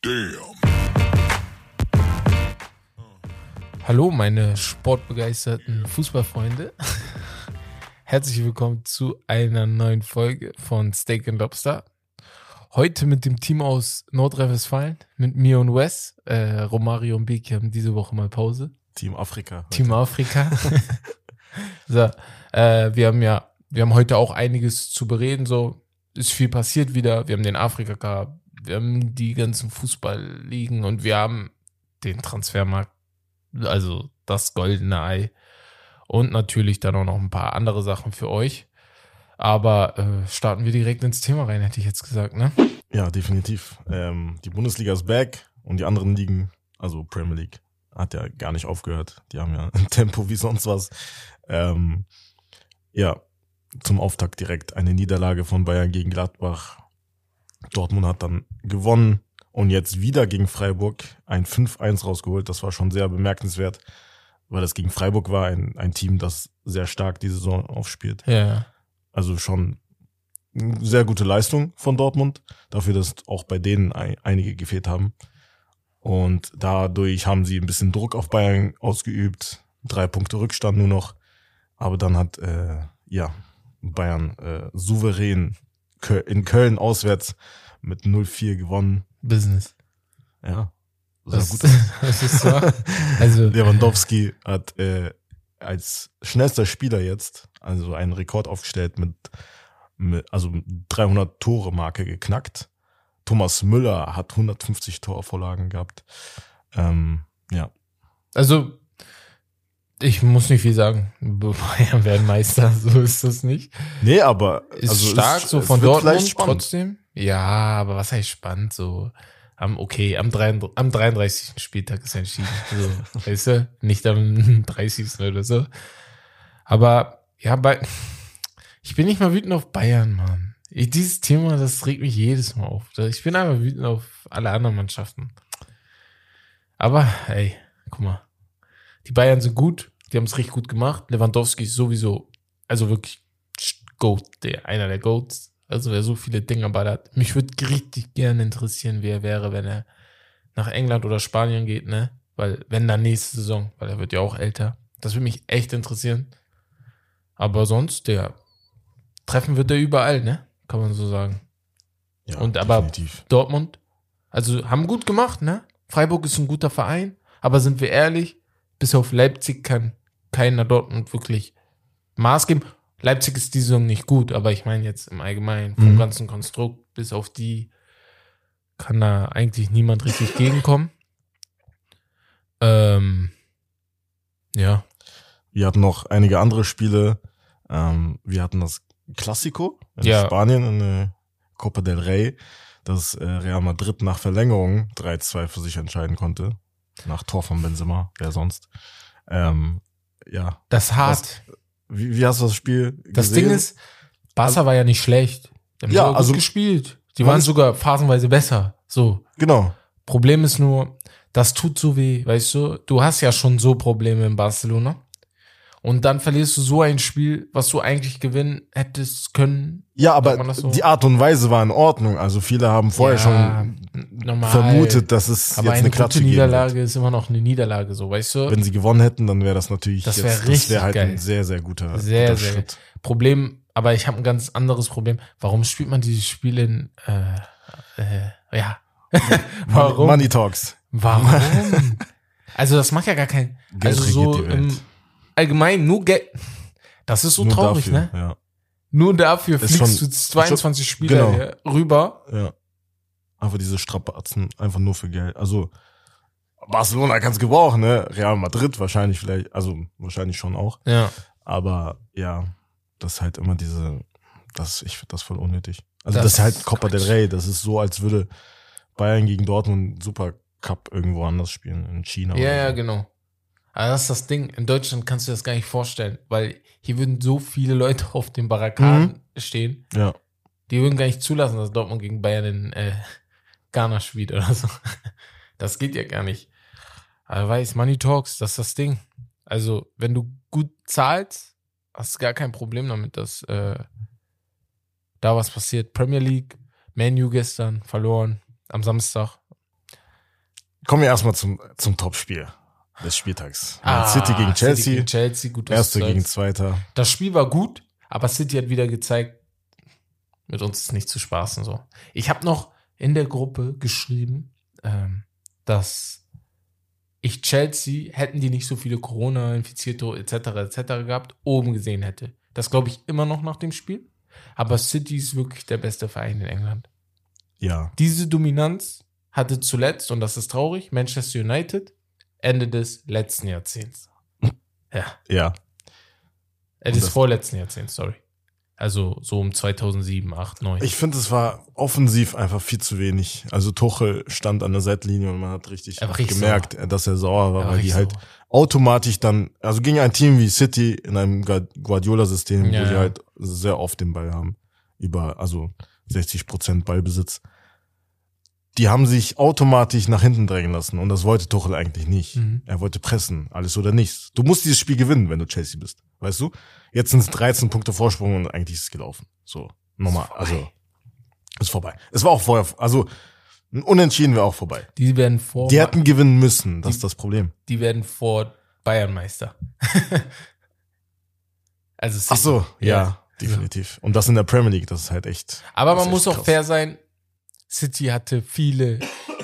Damn. Hallo, meine sportbegeisterten Fußballfreunde. Herzlich willkommen zu einer neuen Folge von Steak and Lobster. Heute mit dem Team aus Nordrhein-Westfalen, mit mir und Wes. Äh, Romario und Beki haben diese Woche mal Pause. Team Afrika. heute. Team Afrika. so, äh, wir haben ja, wir haben heute auch einiges zu bereden. So ist viel passiert wieder. Wir haben den Afrika Cup, wir haben die ganzen Fußballligen und wir haben den Transfermarkt, also das goldene Ei und natürlich dann auch noch ein paar andere Sachen für euch. Aber äh, starten wir direkt ins Thema rein, hätte ich jetzt gesagt, ne? Ja, definitiv. Ähm, die Bundesliga ist back und die anderen Ligen, also Premier League, hat ja gar nicht aufgehört. Die haben ja ein Tempo wie sonst was. Ähm, ja, zum Auftakt direkt eine Niederlage von Bayern gegen Gladbach. Dortmund hat dann gewonnen und jetzt wieder gegen Freiburg ein 5-1 rausgeholt. Das war schon sehr bemerkenswert, weil das gegen Freiburg war, ein, ein Team, das sehr stark die Saison aufspielt. Ja. Also schon eine sehr gute Leistung von Dortmund, dafür, dass auch bei denen ein, einige gefehlt haben. Und dadurch haben sie ein bisschen Druck auf Bayern ausgeübt. Drei Punkte Rückstand nur noch. Aber dann hat äh, ja Bayern äh, souverän in Köln auswärts mit 0-4 gewonnen. Business. Ja, Das, gut das ist so. Also, Lewandowski hat äh, als schnellster Spieler jetzt also einen Rekord aufgestellt mit, mit also 300 Tore Marke geknackt. Thomas Müller hat 150 Torvorlagen gehabt. Ähm, ja, Also, ich muss nicht viel sagen. Bayern werden Meister, so ist das nicht. nee, aber Ist also stark, es- so von Dortmund spannend. trotzdem. Ja, aber was heißt spannend? So, am, okay, am, 33, am 33. Spieltag ist entschieden. So, weißt du? Nicht am 30. oder so. Aber, ja, bei, ich bin nicht mal wütend auf Bayern, Mann. Ich, dieses Thema, das regt mich jedes Mal auf. Ich bin einfach wütend auf alle anderen Mannschaften. Aber, ey, guck mal. Die Bayern sind gut, die haben es richtig gut gemacht. Lewandowski ist sowieso, also wirklich Goat, der, einer der Goats. Also wer so viele Dinger ballert. Mich würde richtig gerne interessieren, wer er wäre, wenn er nach England oder Spanien geht, ne? Weil, wenn dann nächste Saison, weil er wird ja auch älter. Das würde mich echt interessieren. Aber sonst, der treffen wird er überall, ne? Kann man so sagen. Ja, Und aber- definitiv. Dortmund, also haben gut gemacht, ne? Freiburg ist ein guter Verein, aber sind wir ehrlich, bis auf Leipzig kann keiner Dortmund wirklich Maß geben. Leipzig ist die Saison nicht gut, aber ich meine jetzt im Allgemeinen vom Mhm. ganzen Konstrukt, bis auf die kann da eigentlich niemand richtig gegenkommen. Ähm, ja, Wir hatten noch einige andere Spiele. Ähm, wir hatten das Classico in Ja. Spanien in der Copa del Rey, das äh, Real Madrid nach Verlängerung 3-2 für sich entscheiden konnte. Nach Tor von Benzema, wer sonst. Ähm, ja, das ist hart. wie, wie hast du das Spiel das gesehen? Ding ist, Barca war ja nicht schlecht. Die haben Ja, also- gespielt. Die waren sogar phasenweise besser. So. Genau, Problem ist nur, das tut so weh, weißt du? Du hast ja schon so Probleme in Barcelona. Und dann verlierst du so ein Spiel, was du eigentlich gewinnen hättest können. Ja, aber so? die Art und Weise war in Ordnung. Also viele haben vorher Ja, schon normal. vermutet, dass es Aber jetzt eine eine Klatsche geben Niederlage wird. ist immer noch eine Niederlage, so, weißt du? Wenn sie gewonnen hätten, dann wäre das natürlich Das jetzt, wär das richtig wäre halt geil. ein sehr, sehr guter, Sehr, guter sehr Schritt. Problem, aber ich habe ein ganz anderes Problem. Warum spielt man dieses Spiel in, äh, äh, ja. Warum? Money Talks. Warum? also das macht ja gar kein, Geld also so im Allgemeinen nur Geld. Das ist so Nur traurig, dafür, ne? Ja, Nur dafür Ist fliegst schon- du 22 Spiele genau. rüber. ja. Einfach diese Strapazen, einfach nur für Geld. Also Barcelona kann es gebrauchen, ne? Real Madrid wahrscheinlich vielleicht, also wahrscheinlich schon auch. Ja. Aber ja, das ist halt immer diese, das, ich finde das voll unnötig. Also Das das, ist halt Copa del. Rey. Das ist so, als würde Bayern gegen Dortmund Super Cup irgendwo anders spielen, in China. Ja, ja, so. genau. Aber das ist das Ding. In Deutschland kannst du das gar nicht vorstellen, weil hier würden so viele Leute auf den Barrikaden stehen, Ja, die würden gar nicht zulassen, dass Dortmund gegen Bayern in äh, Ghana spielt oder so. Das geht ja gar nicht. Aber weiß, Money Talks, das ist das Ding. Also, wenn du gut zahlst, hast du gar kein Problem damit, dass äh, da was passiert. Premier League, Manu gestern verloren am Samstag. Kommen wir erstmal zum, zum Topspiel des Spieltags. Man City gegen Chelsea. Ah, City gegen Chelsea, gut, Erster gegen. Zweiter. Das Spiel war gut, aber City hat wieder gezeigt, mit uns ist nicht zu spaßen so. Ich habe noch in der Gruppe geschrieben, ähm, dass ich Chelsea, hätten die nicht so viele Corona-Infizierte etc. etc. gehabt, oben gesehen hätte. Das glaube ich immer noch nach dem Spiel. Aber City ist wirklich der beste Verein in England. Ja. Diese Dominanz hatte zuletzt, und das ist traurig, Manchester United Ende des letzten Jahrzehnts. Ja. Ja. Äh, des vorletzten Jahrzehnts, sorry. Also so um 2007, 8, 9. Ich finde, es war offensiv einfach viel zu wenig. Also Tuchel stand an der Seitlinie und man hat richtig, Er gemerkt, dass er sauer war, Aber weil die halt sauer. automatisch dann, also gegen ein Team wie City in einem Gu- Guardiola-System, Ja, wo die ja. halt sehr oft den Ball haben, über, also 60 Prozent Ballbesitz. Die haben sich automatisch nach hinten drängen lassen und das wollte Tuchel eigentlich nicht. Mhm. Er wollte pressen, alles oder nichts. Du musst dieses Spiel gewinnen, wenn du Chelsea bist, weißt du? Jetzt sind es 13 Punkte Vorsprung und eigentlich ist es gelaufen. So, nochmal, also ist vorbei. Es war auch vorher, also Unentschieden wäre auch vorbei. Die werden vor, Die hätten gewinnen müssen, das ist das Problem. die werden vor Bayern Meister. also. Ach so, ja, Ja. definitiv. Und das in der Premier League, das ist halt echt. Aber man muss echt auch krass. fair sein. City hatte viele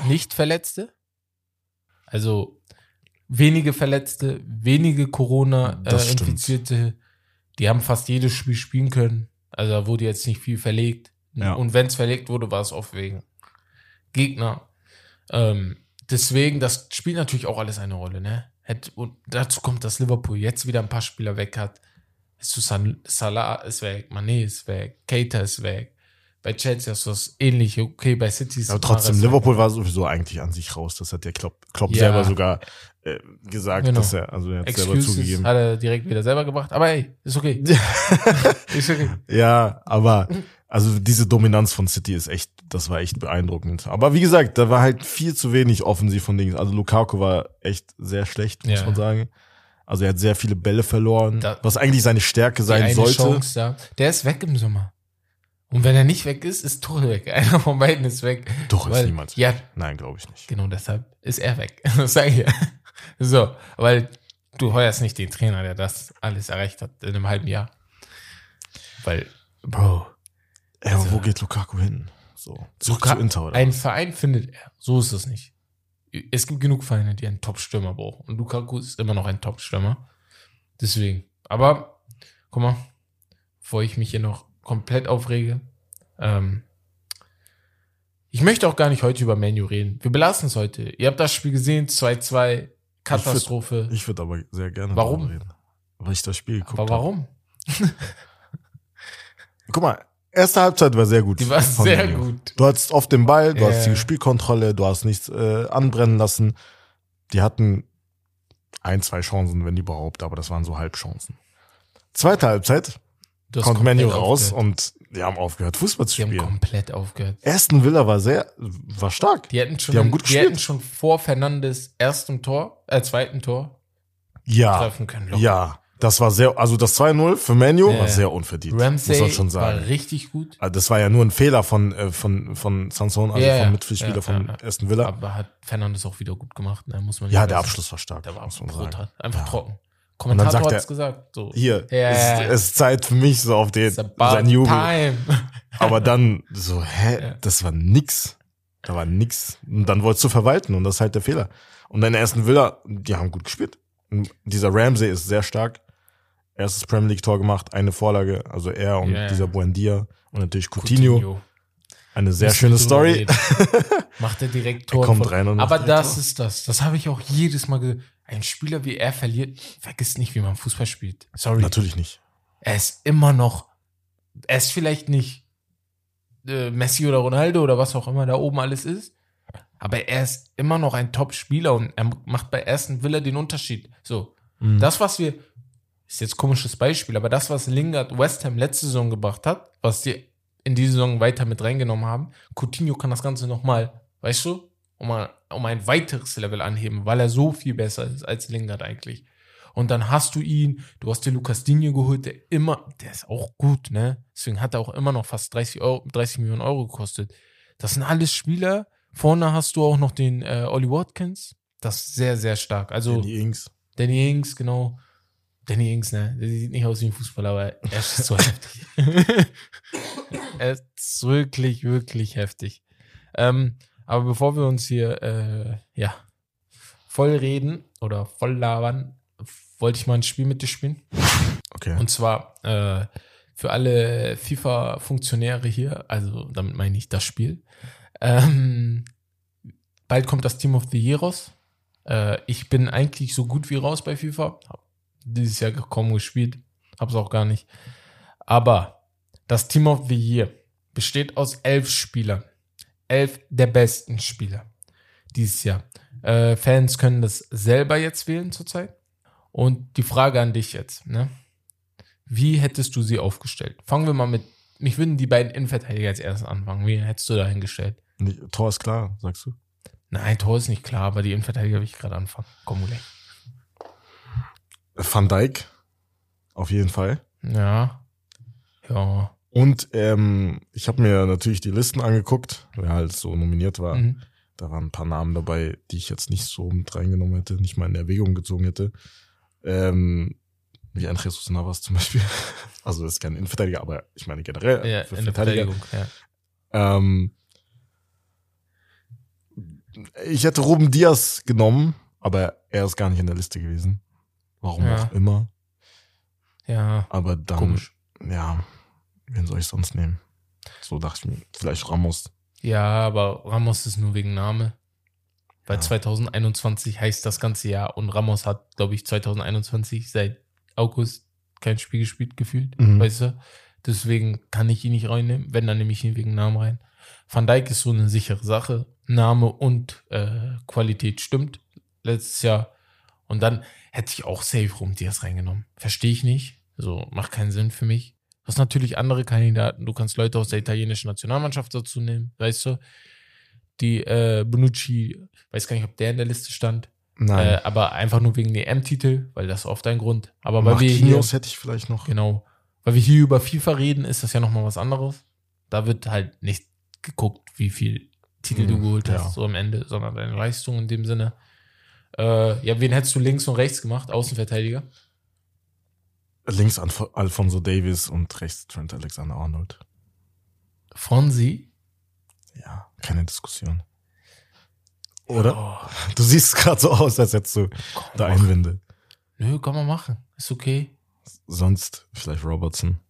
Nicht-Verletzte. Also wenige Verletzte, wenige. Corona-Infizierte. Die haben fast jedes Spiel spielen können. Also da wurde jetzt nicht viel verlegt. Ja. Und wenn es verlegt wurde, war es oft wegen Gegner. Ähm, deswegen, das spielt natürlich auch alles eine Rolle, ne? Und dazu kommt, dass Liverpool jetzt wieder ein paar Spieler weg hat. Ist San- Salah ist weg, Mané ist weg, Keita ist weg. Bei Chelsea ist das ähnlich. Okay, bei City ist Aber trotzdem, Liverpool war sowieso eigentlich an sich raus. Das hat der Klopp, Klopp Ja. selber sogar äh, gesagt, Genau. dass er, also er hat selber Excuses zugegeben. hat er direkt wieder selber gebracht. Aber ey, ist okay. ist okay. Ja, aber also diese Dominanz von City ist echt, das war echt beeindruckend. Aber wie gesagt, da war halt viel zu wenig offensiv von Dingen. Also Lukaku war echt sehr schlecht, muss Ja. man sagen. Also er hat sehr viele Bälle verloren, Da- was eigentlich seine Stärke sein sollte. Chance, ja. Der ist weg im Sommer. Und wenn er nicht weg ist, ist Tuchel weg. Einer von beiden ist weg. Doch, ist Weil- niemand. Ja, Nein, glaube ich nicht. Genau deshalb ist er weg. Das sage ich ja. So, weil du heuerst nicht den Trainer, der das alles erreicht hat in einem halben Jahr. Weil, Bro, aber Also- wo geht Lukaku hin? So, zurück Luka- zu Inter oder? ein? Verein findet er. So ist es nicht. Es gibt genug Vereine, die einen Top-Stürmer brauchen. Und Lukaku ist immer noch ein Top-Stürmer. Deswegen. Aber, guck mal, bevor ich mich hier noch komplett aufrege, ähm, ich möchte auch gar nicht heute über Menu reden. Wir belassen es heute. Ihr habt das Spiel gesehen, 2-2, Katastrophe. Ich würde aber sehr gerne Warum? reden. Weil ich das Spiel geguckt Aber warum? habe. Guck mal, erste Halbzeit war sehr gut. Die war sehr Man U. gut. Du hattest oft den Ball, du Ja. hast die Spielkontrolle, du hast nichts äh, anbrennen lassen. Die hatten ein, zwei Chancen, wenn überhaupt, aber das waren so Halbchancen. Zweite Halbzeit Du hast kommt Menu raus aufgehört. und die haben aufgehört, Fußball zu Die haben spielen. komplett aufgehört. Aston Villa war sehr, war stark. Die hätten schon, Die haben gut die gespielt. hätten schon vor Fernandes erstem Tor, äh, zweiten Tor Ja, treffen können. locker. ja, das war sehr, also das 2-0 für Menu Ja. war sehr unverdient. Ramsey muss man schon sagen. war richtig gut, Also das war ja nur ein Fehler von, äh, von, von Sanson, also Ja, vom Mitspielspieler Ja, von. Aston Villa. aber hat Fernandes auch wieder gut gemacht. Ne? Muss man Ja, der. Abschluss war stark, Der war brutal. Einfach trocken. Kommentator hat es gesagt. So. Hier, Ja, es, ja. es ist Zeit für mich so auf den, sein Jubel. time. Aber dann so, hä, Ja. das war nix. Da war nix. Und dann wolltest du verwalten und das ist halt der Fehler. Und deine ersten Villa, die haben gut gespielt. Und dieser Ramsey ist sehr stark. Erstes Premier League Tor gemacht, eine Vorlage, also er und ja. dieser Buendia und natürlich Coutinho. Eine sehr Müssen schöne Story. Macht er direkt Tor. Er kommt rein und macht Aber das Tor. ist das. Das habe ich auch jedes Mal gesagt. Ein Spieler wie er verliert, vergisst nicht, wie man Fußball spielt. Sorry. Natürlich nicht. Er ist immer noch, er ist vielleicht nicht äh, Messi oder Ronaldo oder was auch immer da oben alles ist. Aber er ist immer noch ein Top-Spieler und er macht bei ersten Villa den Unterschied. So, Mhm. das, was wir, ist jetzt ein komisches Beispiel, aber das, was Lingard West Ham letzte Saison gebracht hat, was die in die Saison weiter mit reingenommen haben, Coutinho kann das Ganze nochmal, weißt du, um, mal, um ein weiteres Level anheben, weil er so viel besser ist als Lingard eigentlich. Und dann hast du ihn, du hast dir Lukas Digne geholt, der immer, der ist auch gut, ne? Deswegen hat er auch immer noch fast 30, Euro, 30 Millionen Euro gekostet. Das sind alles Spieler, Vorne hast du auch noch den äh, Ollie Watkins. Das ist sehr, sehr stark. Also Danny Ings. Danny Ings, genau. Danny Ings, ne? Der sieht nicht aus wie ein Fußballer, aber er ist so heftig. er ist wirklich, wirklich heftig. Ähm, aber bevor wir uns hier, äh, ja, voll reden oder voll labern, wollte ich mal ein Spiel mit dir spielen. Okay. Und zwar äh, für alle FIFA-Funktionäre hier, also damit meine ich das Spiel. Ähm, bald kommt das Team of the Year raus. Äh, ich bin eigentlich so gut wie raus bei FIFA. Hab dieses Jahr kaum gespielt. Hab's auch gar nicht. Aber das Team of the Year besteht aus elf Spielern. Elf der besten Spieler dieses Jahr. Äh, Fans können das selber jetzt wählen zurzeit. Und die Frage an dich jetzt, ne? Wie hättest du sie aufgestellt? Fangen wir mal mit, mich würden die beiden Innenverteidiger als erstes anfangen. Wie hättest du da hingestellt? Tor ist klar, sagst du? Nein, Tor ist nicht klar, aber die Innenverteidiger will ich gerade anfangen. Komm, Ule. Van Dijk. Auf jeden Fall. Ja. Ja. Und ähm, ich habe mir natürlich die Listen angeguckt, wer halt so nominiert war. Mhm. Da waren ein paar Namen dabei, die ich jetzt nicht so mit reingenommen hätte, nicht mal in Erwägung gezogen hätte. Ähm, wie ein Jesus Navas zum Beispiel. Also das ist kein Innenverteidiger, aber ich meine generell Ja, für Verteidiger. Verteidigung. Ja. Ähm, ich hätte Ruben Diaz genommen, aber er ist gar nicht in der Liste gewesen. Warum Ja. auch immer. ja. Aber dann, Komisch. ja, wen soll ich sonst nehmen? So dachte ich mir, vielleicht Ramos. Ja, aber Ramos ist nur wegen Name. Weil Ja. 2021 heißt das ganze Jahr und Ramos hat, glaube ich, 2021 seit August kein Spiel gespielt gefühlt, Mhm. weißt du? Deswegen kann ich ihn nicht reinnehmen, wenn, dann nehme ich ihn wegen Namen rein. Van Dijk ist so eine sichere Sache. Name und äh, Qualität stimmt letztes Jahr. Und dann hätte ich auch safe rum Diaz reingenommen. Verstehe ich nicht. So, macht keinen Sinn für mich. Du hast natürlich andere Kandidaten. Du kannst Leute aus der italienischen Nationalmannschaft dazu nehmen, weißt du? Die äh, Bonucci, weiß gar nicht, ob der in der Liste stand. Nein. Äh, aber einfach nur wegen der M-Titel, weil das ist oft ein Grund. Aber weil wir hier, hätte ich vielleicht noch. genau, weil wir hier über FIFA reden, ist das ja nochmal was anderes. Da wird halt nicht geguckt, wie viel Titel du Mhm, geholt hast, ja. so am Ende, sondern deine Leistung in dem Sinne. Äh, ja, wen hättest du links und rechts gemacht? Außenverteidiger? Links Alf Alfonso Davis und rechts Trent Alexander-Arnold. Fonsi? Ja, keine Diskussion. Oder? Oh, Du siehst gerade so aus, als hättest du komm, da. Einwände. Nö, kann man machen. Ist okay. Sonst vielleicht Robertson.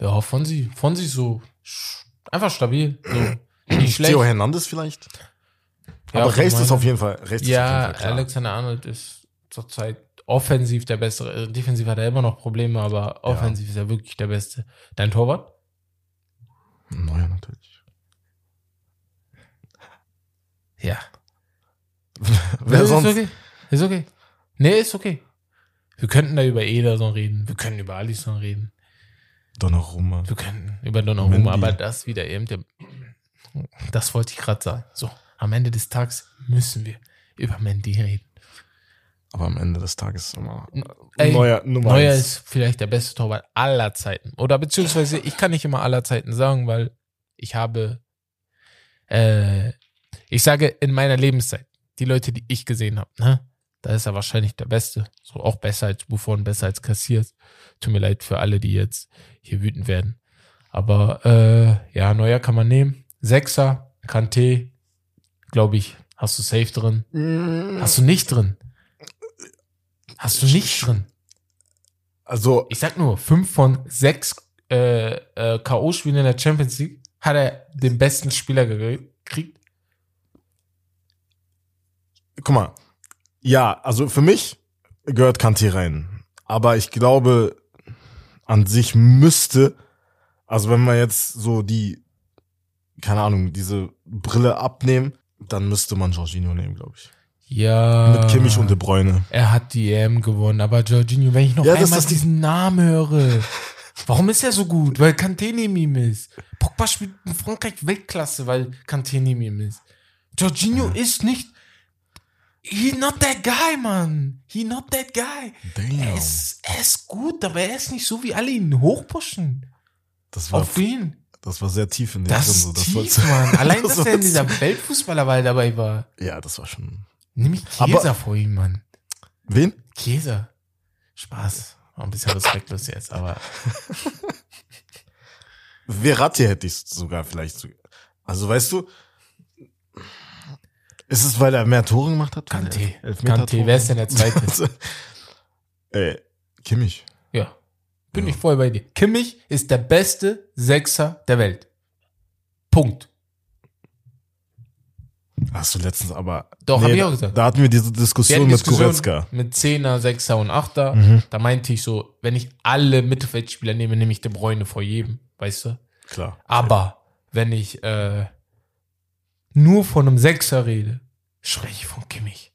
Ja, Fonsi. Fonsi ist so sch- einfach stabil. So, nicht schlecht. Theo Hernandez vielleicht? Ja, Aber von rechts ist auf jeden Fall, rechts ist Ja. Alexander Arnold ist zurzeit offensiv der Bessere. Äh, Defensiv hat er immer noch Probleme, aber offensiv ist er wirklich der Beste. Dein Torwart? Neuer natürlich. Ja. Wer ist sonst? okay. Ist okay. Nee, ist okay. Wir könnten da über Ederson reden. Wir können über Alisson reden. Donnarumma. Wir könnten über Donnarumma, Mendy. aber das wieder eben der, das wollte ich gerade sagen. So, am Ende des Tages müssen wir über Mendy reden. Aber am Ende des Tages ist immer Ey, neuer Nummer Neuer eins. ist vielleicht der beste Torwart aller Zeiten. Oder beziehungsweise, ich kann nicht immer aller Zeiten sagen, weil ich habe, äh, ich sage in meiner Lebenszeit, die Leute, die ich gesehen habe, ne, da ist er wahrscheinlich der Beste. So auch besser als Buffon, besser als Kassiert. Tut mir leid für alle, die jetzt hier wütend werden. Aber äh, ja, Neuer kann man nehmen. Sechser, Kanté, glaube ich, hast du safe drin. Hast du nicht drin? Hast du nicht drin? Also, Ich sag nur, fünf von sechs äh, äh, K.O.-Spielen in der Champions League hat er den besten Spieler gekriegt. guck mal. Ja, also für mich gehört Kanté rein. Aber ich glaube, an sich müsste, also wenn wir jetzt so die, keine Ahnung, diese Brille abnehmen, dann müsste man Jorginho nehmen, glaube ich. Ja. Mit Kimmich und De Bruyne. Er hat die EM gewonnen, aber Jorginho, wenn ich noch Ja, das- einmal das- diesen Namen höre, warum ist er so gut? Weil Kanté neben ihm ist. Pogba spielt in Frankreich Weltklasse, weil Kanté neben ihm ist. Jorginho ist nicht. He not that guy, man. He not that guy. Damn. Er ist, er ist gut, aber er ist nicht so, wie alle ihn hochpushen. Das war, Auf wen? Das war sehr tief in den Das drin, so. Das tief, Mann. Allein, das dass er in dieser Weltfußballer weil dabei war. Ja, das war schon. Nimm ich Käser vor ihm, Mann. Wen? Käser. Spaß. War ein bisschen respektlos jetzt, aber Verratti hätte ich sogar vielleicht. so- Also weißt du, ist es, weil er mehr Tore gemacht hat? Elfmeter-Tore? Kanté, wer ist denn der Zweite? äh, Kimmich. ja. Bin Ja. ich voll bei dir. Kimmich ist der beste Sechser der Welt. Punkt. Hast du letztens aber. Doch, hab ich auch gesagt. Da hatten wir diese Wir Diskussion hatten mit Diskussion Goretzka. mit Zehner, Sechser und Achter. Mhm. Da meinte ich so, wenn ich alle Mittelfeldspieler nehme, nehme ich De Bruyne vor jedem, weißt du? Klar. Aber wenn ich äh, nur von einem Sechser rede, spreche ich von Kimmich.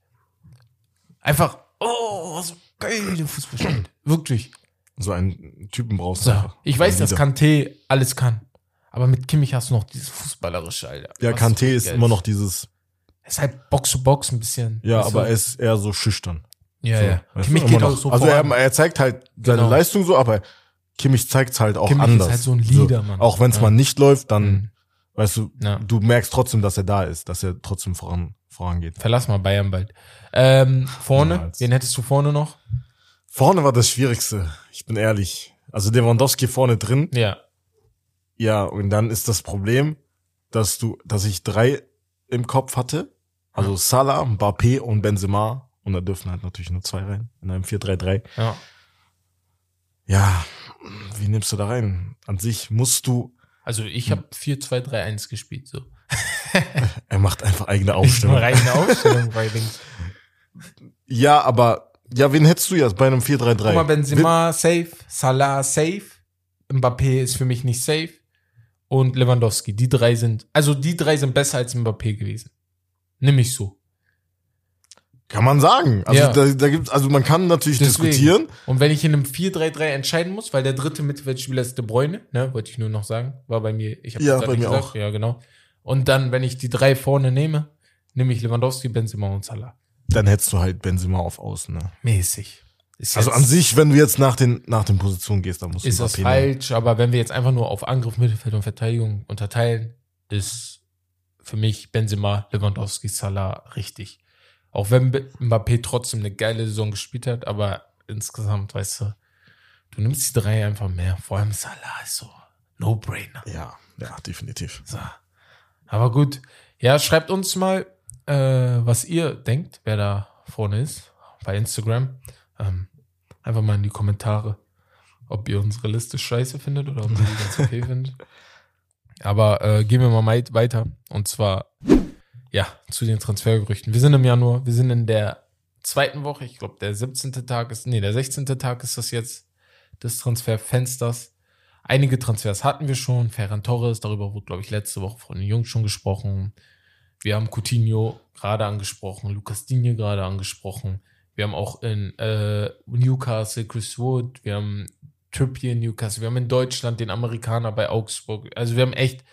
Einfach, oh, was geil, der Fußball spielt. Wirklich. So einen Typen brauchst So. du einfach. Ich weiß, dass. Kanté alles kann. Aber mit Kimmich hast du noch dieses Fußballerische, Alter. Ja, Kanté ist geil immer noch dieses. Er ist halt Box to Box ein bisschen. Ja, weißt aber du? er ist eher so schüchtern. Ja, so, ja. Kimmich geht auch so Also er, er zeigt halt seine Genau. Leistung so, aber Kimmich zeigt's halt auch Kimmich ist anders. halt so ein Leader, Mann. Auch wenn es Ja. mal nicht läuft, dann, Mhm. weißt du, Ja. du merkst trotzdem, dass er da ist, dass er trotzdem voran, vorangeht. Verlass mal Bayern bald. Ähm, vorne, Niemals. wen hättest du vorne noch? Vorne war das Schwierigste. Ich bin ehrlich. Also Lewandowski vorne drin. Ja. Ja, und dann ist das Problem, dass du, dass ich drei im Kopf hatte. Also Salah, Mbappé und Benzema. Und da dürfen halt natürlich nur zwei rein. In einem 4-3-3. Ja. Ja, wie nimmst du da rein? An sich musst du, Also ich habe 4-2-3-1 gespielt, so. er macht einfach eigene Aufstellung. reine Aufstellung bei links. Ja, aber, ja, wen hättest du jetzt bei einem 4-3-3? Guck mal, Benzema safe, Salah safe, Mbappé ist für mich nicht safe und Lewandowski. Die drei sind, also die drei sind besser als Mbappé gewesen. Nimm ich so. Kann man sagen. Also Ja. da, da gibt's, also man kann natürlich Deswegen. diskutieren. Und wenn ich in einem 4-3-3 entscheiden muss, weil der dritte Mittelfeldspieler ist De Bruyne, ne, wollte ich nur noch sagen, war bei mir, ich habe Ja, bei mir auch. Ja, genau. Und dann, wenn ich die drei vorne nehme, nehme ich Lewandowski, Benzema und Salah. Dann hättest du halt Benzema auf Außen. Ne? Mäßig. Ist Also an sich, wenn du jetzt nach den, nach den Positionen gehst, dann musst du ist das falsch, aber wenn wir jetzt einfach nur auf Angriff, Mittelfeld und Verteidigung unterteilen, ist für mich Benzema, Lewandowski, Salah richtig. Auch wenn Mbappé trotzdem eine geile Saison gespielt hat, aber insgesamt, weißt du, du nimmst die drei einfach mehr. Vor allem Salah ist so No-Brainer. Ja, ja, definitiv. So. Aber gut, ja, schreibt uns mal, äh, was ihr denkt, wer da vorne ist, bei Instagram. Ähm, einfach mal in die Kommentare, ob ihr unsere Liste scheiße findet oder ob ihr die ganz okay findet. Aber äh, gehen wir mal weiter. Und zwar, ja, zu den Transfergerüchten. Wir sind im Januar, wir sind in der zweiten Woche, ich glaube, der 17. Tag ist, nee, der 16. Tag ist das jetzt, des Transferfensters. Einige Transfers hatten wir schon. Ferran Torres, darüber wurde, glaube ich, letzte Woche von den Jungs schon gesprochen. Wir haben Coutinho gerade angesprochen, Lucas Digne gerade angesprochen. Wir haben auch in äh, Newcastle Chris Wood, wir haben Trippier in Newcastle, wir haben in Deutschland den Amerikaner bei Augsburg. Also wir haben echt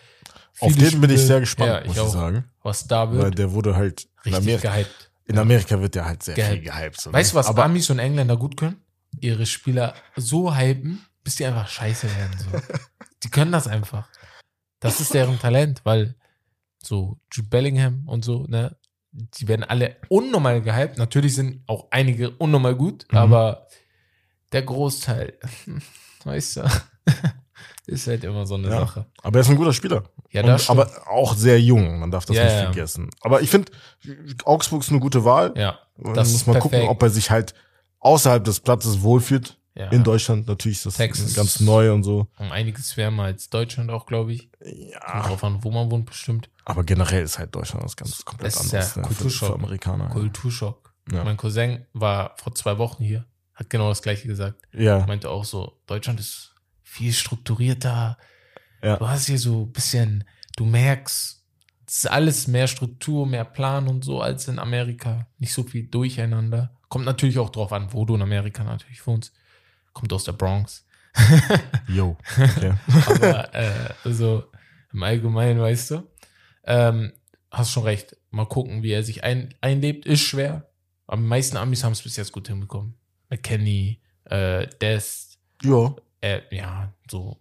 Auf den bin ich Spiele- sehr gespannt, ja, muss ich ich auch, sagen. was da Weil wird. der wurde halt in Richtig Amerika, gehypt. in Amerika wird der halt sehr Gehypt. viel gehypt. So, Weißt du, ne? was Aber Amis und Engländer gut können? Ihre Spieler so hypen, bis die einfach scheiße werden. So. die können das einfach. Das ist deren Talent, weil so Jude Bellingham und so, ne, die werden alle unnormal gehypt. Natürlich sind auch einige unnormal gut, Mhm. aber der Großteil, weißt du, ist halt immer so eine Ja. Sache. aber er ist ein guter Spieler. Ja, Und, das stimmt. aber auch sehr jung, man darf das Ja, nicht ja. vergessen. Aber ich finde, Augsburg ist eine gute Wahl. ja, Man das muss perfekt. gucken, ob er sich halt außerhalb des Platzes wohlfühlt. ja. In Deutschland natürlich ist das Texas. ganz neu und so. Um einiges wärmer als Deutschland auch, glaube ich. Ja, drauf an, wo man wohnt, bestimmt. aber generell ist halt Deutschland was ganz komplett Das ist anderes ja ne, für, Kulturschock. für Amerikaner. Kulturschock. Ja. Mein Cousin war vor zwei Wochen hier, hat genau das gleiche gesagt. Ja, Meinte auch so, Deutschland ist viel strukturierter. Ja. Du hast hier so ein bisschen, du merkst, es ist alles mehr Struktur, mehr Plan und so als in Amerika. Nicht so viel durcheinander. Kommt natürlich auch drauf an, wo du in Amerika natürlich wohnst. Kommt aus der Bronx. yo. Okay. Aber äh, so im Allgemeinen, weißt du. Ähm, hast schon recht. Mal gucken, wie er sich ein, einlebt. Ist schwer. Aber die meisten Amis haben es bis jetzt gut hinbekommen. McKenny, äh, Dest, ja, äh, ja, so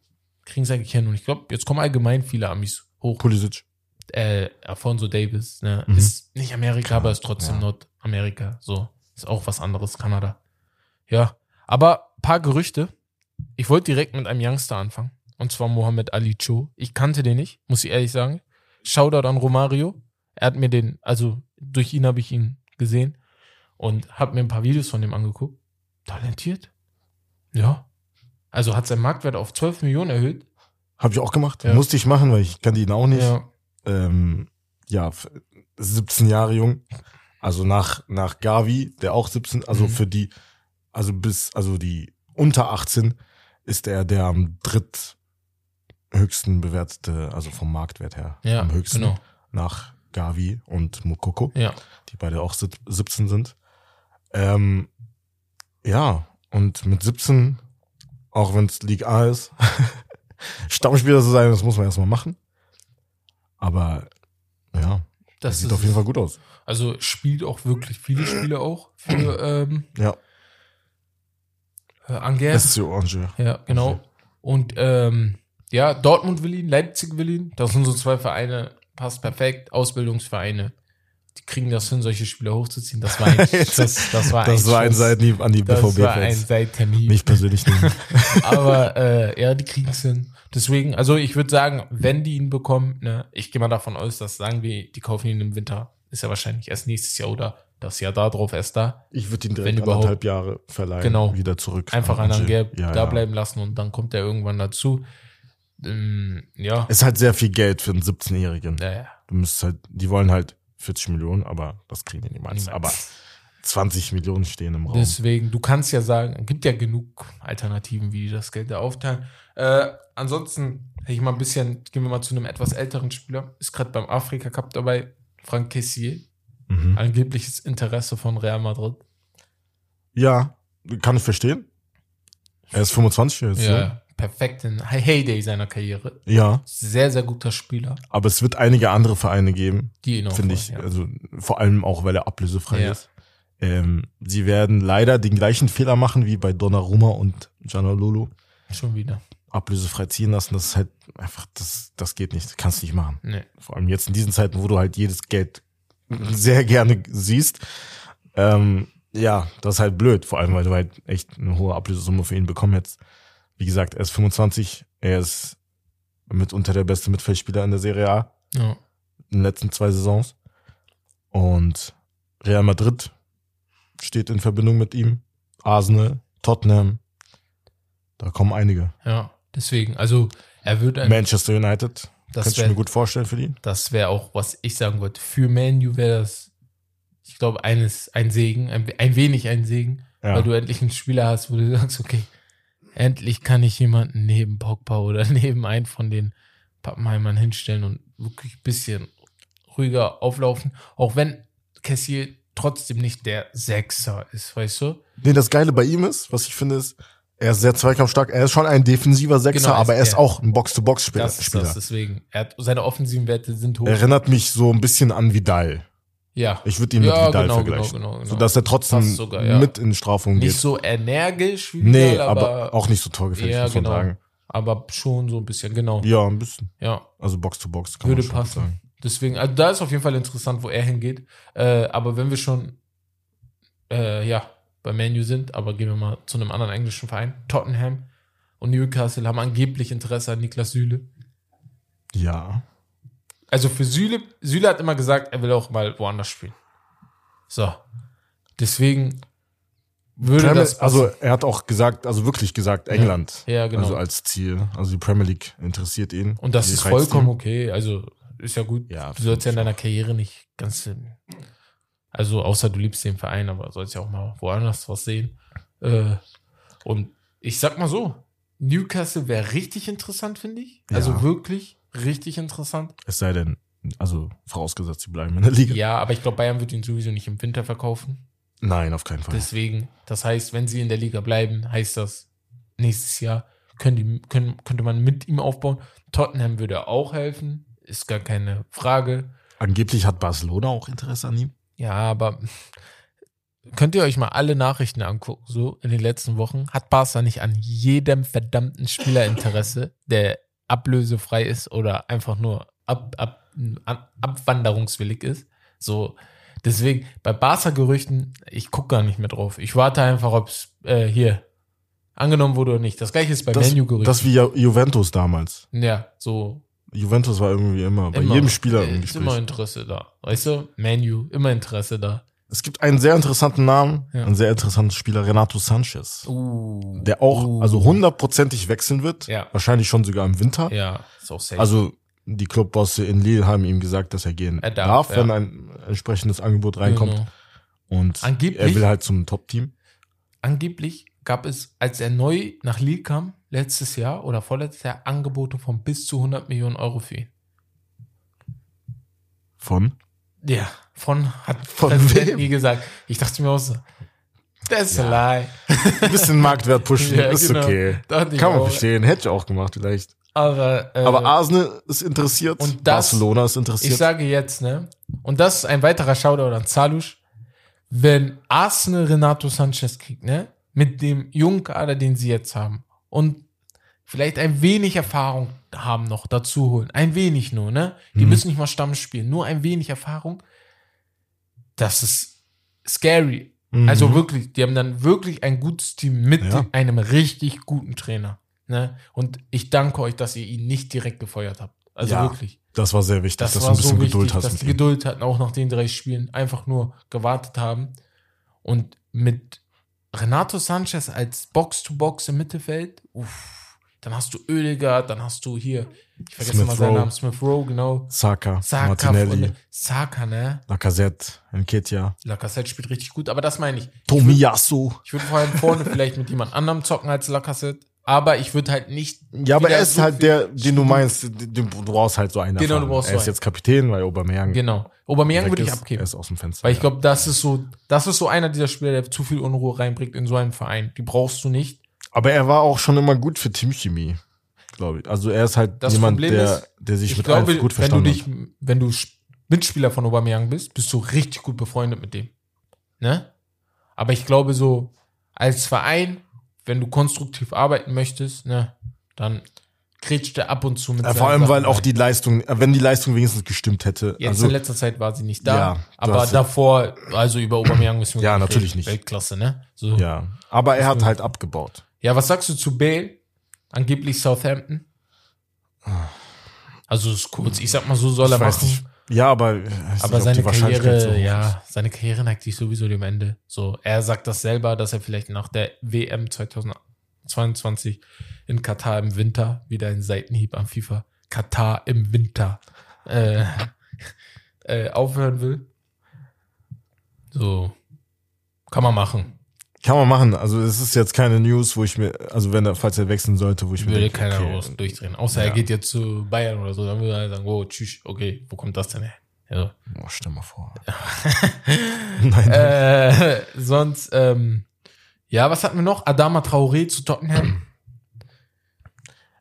kriegen es eigentlich hin. Und ich glaube, jetzt kommen allgemein viele Amis hoch. Pulisic. Äh, Alfonso Davis, ne? Mhm. Ist nicht Amerika, Klar, aber ist trotzdem ja. Nordamerika. So. Ist auch was anderes, Kanada. Ja. Aber paar Gerüchte. Ich wollte direkt mit einem Youngster anfangen. Und zwar Mohamed Ali Cho. Ich kannte den nicht, muss ich ehrlich sagen. Shoutout an Romario. Er hat mir den, also durch ihn habe ich ihn gesehen und habe mir ein paar Videos von dem angeguckt. Talentiert. Ja. Also hat sein Marktwert auf 12 Millionen erhöht. Habe ich auch gemacht. Ja. Musste ich machen, weil ich kannte ihn auch nicht. Ja. Ähm, ja, f- 17 Jahre jung. Also nach, nach Gavi, der auch 17, also Mhm. für die, also bis, also die unter 18 ist er der am dritthöchsten bewertete, also vom Marktwert her, Ja, am höchsten. genau. Nach Gavi und Mukoko, Ja. die beide auch sieb- 17 sind. Ähm, ja, und mit 17, auch wenn es League A ist, Stammspieler zu sein, das muss man erstmal machen. Aber ja, das Das sieht ist auf jeden Fall gut aus. Also spielt auch wirklich viele Spiele auch für ähm, Ja, äh, Angers. SC Orange. Ja, genau. Okay. Und ähm, ja, Dortmund will ihn, Leipzig will ihn. Das sind so zwei Vereine, passt perfekt. Ausbildungsvereine. Die kriegen das hin, solche Spieler hochzuziehen. Das war ein, das, das war Das war ein Schuss. Seitenhieb an die Das war ein BVB-Fans. Seitenhieb. Nicht persönlich nehmen. Aber äh, ja, die kriegen es hin. Deswegen, also ich würde sagen, wenn die ihn bekommen, ne, ich gehe mal davon aus, dass sagen wir, die kaufen ihn im Winter, ist ja wahrscheinlich erst nächstes Jahr oder das Jahr da drauf erst da. Ich würde ihn Wenn direkt überhaupt. anderthalb Jahre verleihen. Genau. Wieder zurück. Einfach an. Anger ja, da ja. bleiben lassen und dann kommt er irgendwann dazu. Ähm, ja. Es ist halt sehr viel Geld für einen 17-Jährigen. Ja, ja. Du müsstest halt, die wollen halt 40 Millionen, aber das kriegen die niemals. Niemals. Aber 20 Millionen stehen im Raum. Deswegen, du kannst ja sagen, gibt ja genug Alternativen, wie die das Geld da aufteilen. Äh, ansonsten hätte ich mal ein bisschen, gehen wir mal zu einem etwas älteren Spieler, ist gerade beim Afrika Cup dabei, Frank Kessier, mhm. angebliches Interesse von Real Madrid. Ja, kann ich verstehen. Er ist 25 jetzt. Ja, Ja. Perfekt in Heyday seiner Karriere. ja, Sehr, sehr guter Spieler, aber es wird einige andere Vereine geben, die ihn auch finde ich. Ja. Also vor allem auch, weil er ablösefrei Ja. ist. Ähm, sie werden leider den gleichen Fehler machen wie bei Donnarumma und Gianluolo. Schon wieder. Ablösefrei ziehen lassen. Das ist halt einfach, das, das geht nicht. Das kannst du nicht machen. Nee. Vor allem jetzt in diesen Zeiten, wo du halt jedes Geld sehr gerne siehst. Ähm, ja, das ist halt blöd. Vor allem, weil du halt echt eine hohe Ablösesumme für ihn bekommen hättest. Wie gesagt, er ist 25. Er ist mitunter der beste Mittelfeldspieler in der Serie A Ja. in den letzten zwei Saisons. Und Real Madrid steht in Verbindung mit ihm. Arsenal, Tottenham. Da kommen einige. ja, deswegen, also er wird ein, Manchester United. das Könnte ich wäre mir gut vorstellen für die. Das wäre auch, was ich sagen wollte. Für Manu wäre das, ich glaube, eines, ein Segen, ein, ein wenig ein Segen, Ja. weil du endlich einen Spieler hast, wo du sagst, okay, endlich kann ich jemanden neben Pogba oder neben einen von den Pappenheimern hinstellen und wirklich ein bisschen ruhiger auflaufen. Auch wenn Cassier trotzdem nicht der Sechser ist, weißt du? Nee, das Geile bei ihm ist, was ich finde, ist, er ist sehr zweikampfstark. Er ist schon ein defensiver Sechser, Genau, er aber er ist der. auch ein Box-to-Box-Spieler. Das ist das, deswegen. Er hat, seine offensiven Werte sind hoch. Erinnert mich so ein bisschen an Vidal. Ja. Ich würde ihn mit Ja, Vidal genau, vergleichen. genau, genau, genau. So dass er trotzdem sogar, ja. mit in Strafung Nicht geht. so energisch wie nee, Vidal, aber, auch nicht so torgefährlich, Ja, muss man genau. sagen. aber schon so ein bisschen, genau. Ja, ein bisschen. Ja, Also Box-to-Box kann würde man passen. sagen. Deswegen, also da ist auf jeden Fall interessant, wo er hingeht. Äh, aber wenn wir schon, äh, ja, bei Manu sind, aber gehen wir mal zu einem anderen englischen Verein. Tottenham und Newcastle haben angeblich Interesse an Niklas Süle. Ja. Also für Süle, Süle hat immer gesagt, er will auch mal woanders spielen. So. Deswegen würde Premier, das passen. also er hat auch gesagt, also wirklich gesagt, England. Ja, genau. Also als Ziel. Also die Premier League interessiert ihn. Und das ist vollkommen ihn. okay. Also ist ja gut. Ja, du sollst ja in deiner Karriere nicht ganz. in- Also außer du liebst den Verein, aber sollst ja auch mal woanders was sehen. Äh, und ich sag mal so, Newcastle wäre richtig interessant, finde ich. Also Ja. wirklich richtig interessant. Es sei denn, also vorausgesetzt, sie bleiben in der Liga. Ja, aber ich glaube, Bayern wird ihn sowieso nicht im Winter verkaufen. Nein, auf keinen Fall. Deswegen, das heißt, wenn sie in der Liga bleiben, heißt das, nächstes Jahr können können, könnte man mit ihm aufbauen. Tottenham würde auch helfen, ist gar keine Frage. Angeblich hat Barcelona auch Interesse an ihm. Ja, aber könnt ihr euch mal alle Nachrichten angucken, so in den letzten Wochen. Hat Barca nicht an jedem verdammten Spieler Interesse, der ablösefrei ist oder einfach nur ab, ab, ab, abwanderungswillig ist? So, deswegen, bei Barca-Gerüchten, ich gucke gar nicht mehr drauf. Ich warte einfach, ob es äh, hier angenommen wurde oder nicht. Das gleiche ist bei Das, Menu-Gerüchten. das wie Ju- Juventus damals. Ja, so Juventus war irgendwie immer, bei immer, jedem Spieler äh, im ist immer Gespräch. Interesse da. Weißt du? Menu, immer Interesse da. Es gibt einen sehr interessanten Namen, Ja. einen sehr interessanten Spieler, Renato Sanchez. Uh, Der auch, uh. also hundertprozentig wechseln wird. Ja. Wahrscheinlich schon sogar im Winter. Ja, ist auch safe. Also die Clubbosse in Lille haben ihm gesagt, dass er gehen Er darf, darf, wenn ja. ein entsprechendes Angebot reinkommt. Genau. Und Angeblich- er will halt zum Top-Team. Angeblich gab es, als er neu nach Lille kam, letztes Jahr oder vorletztes Jahr, Angebote von bis zu 100 Millionen Euro für ihn. Von? Ja, von, hat Von Präsident wem? nie gesagt. Ich dachte mir auch so, that's a lie. Ein bisschen Marktwert pushen, Ja, ist genau. okay. Ich Kann man auch. verstehen. Hätte ich auch gemacht vielleicht. Aber, äh, Aber Arsenal ist interessiert. und das- Barcelona ist ich interessiert. sage jetzt, ne, und das ist ein weiterer Shoutout an Zalusch, wenn Arsenal Renato Sanchez kriegt, ne, mit dem jungen Kader, den sie jetzt haben und vielleicht ein wenig Erfahrung haben noch dazu holen, ein wenig nur, ne, die Mhm. müssen nicht mal Stamm spielen, nur ein wenig Erfahrung, das ist scary. Mhm. Also wirklich, die haben dann wirklich ein gutes Team mit Ja. einem richtig guten Trainer. Ne? Und ich danke euch, dass ihr ihn nicht direkt gefeuert habt. Also Ja, wirklich. das war sehr wichtig, Das dass war du ein bisschen so wichtig, Geduld hast dass die ihm. Geduld hatten, auch nach den drei Spielen einfach nur gewartet haben. Und mit Renato Sanchez als Box-to-Box im Mittelfeld, uff, dann hast du Oedegaard, dann hast du hier, ich vergesse Smith mal seinen Rowe. Namen, Smith Rowe, genau. Saka, Saka, Martinelli, Saka, ne? Lacazette, Nketiah, Lacazette spielt richtig gut, aber das meine ich. Tomiyasu. Ich würde vor allem vorne vielleicht mit jemand anderem zocken als Lacazette, aber ich würde halt nicht. Ja, aber er ist so halt der, den du meinst, den, den- du brauchst halt so einen Genau, du erfahren. brauchst Er so ist einen. jetzt Kapitän, weil Aubameyang Genau. Aubameyang würde ich ist. Er abgeben. ist aus dem Fenster. Weil ich glaube, das ist so, das ist so einer dieser Spieler, der zu viel Unruhe reinbringt in so einen Verein. Die brauchst du nicht. Aber er war auch schon immer gut für Teamchemie, glaube ich. Also er ist halt Das jemand, Problem der, ist, der sich Ich mit glaube, allen gut wenn du verstanden dich, hat. wenn du Mitspieler von Aubameyang bist, bist du richtig gut befreundet mit dem. Ne? Aber ich glaube so, als Verein, wenn du konstruktiv arbeiten möchtest, ne, dann kretscht er ab und zu mit Ja, vor allem, weil Sachen auch rein. die Leistung, wenn die Leistung wenigstens gestimmt hätte. Jetzt also, in letzter Zeit war sie nicht da, Ja, aber davor, also über Aubameyang müssen wir Ja, natürlich reden. nicht. Weltklasse, ne? So. ja. Aber er hat halt abgebaut. Ja, was sagst du zu Bale? Angeblich Southampton. Also ist kurz, ich sag mal, so soll Ich er machen. nicht. Ja, aber, nicht, Aber ob seine Karriere, so ja, seine Karriere neigt sich sowieso dem Ende. So, er sagt das selber, dass er vielleicht nach der WM 2022 in Katar im Winter wieder ein Seitenhieb am FIFA Katar im Winter äh, äh, aufhören will. So, kann man machen. Kann man machen. Also es ist jetzt keine News, wo ich mir, also wenn er, falls er wechseln sollte, wo ich mir Würde denke, keiner okay, raus durchdrehen. Außer er Ja. geht jetzt zu Bayern oder so, dann würde er sagen, oh, tschüss, okay, wo kommt das denn her? Ja. Oh, stell mal vor. Nein. äh, sonst, ähm, ja, was hatten wir noch? Adama Traoré zu Tottenham.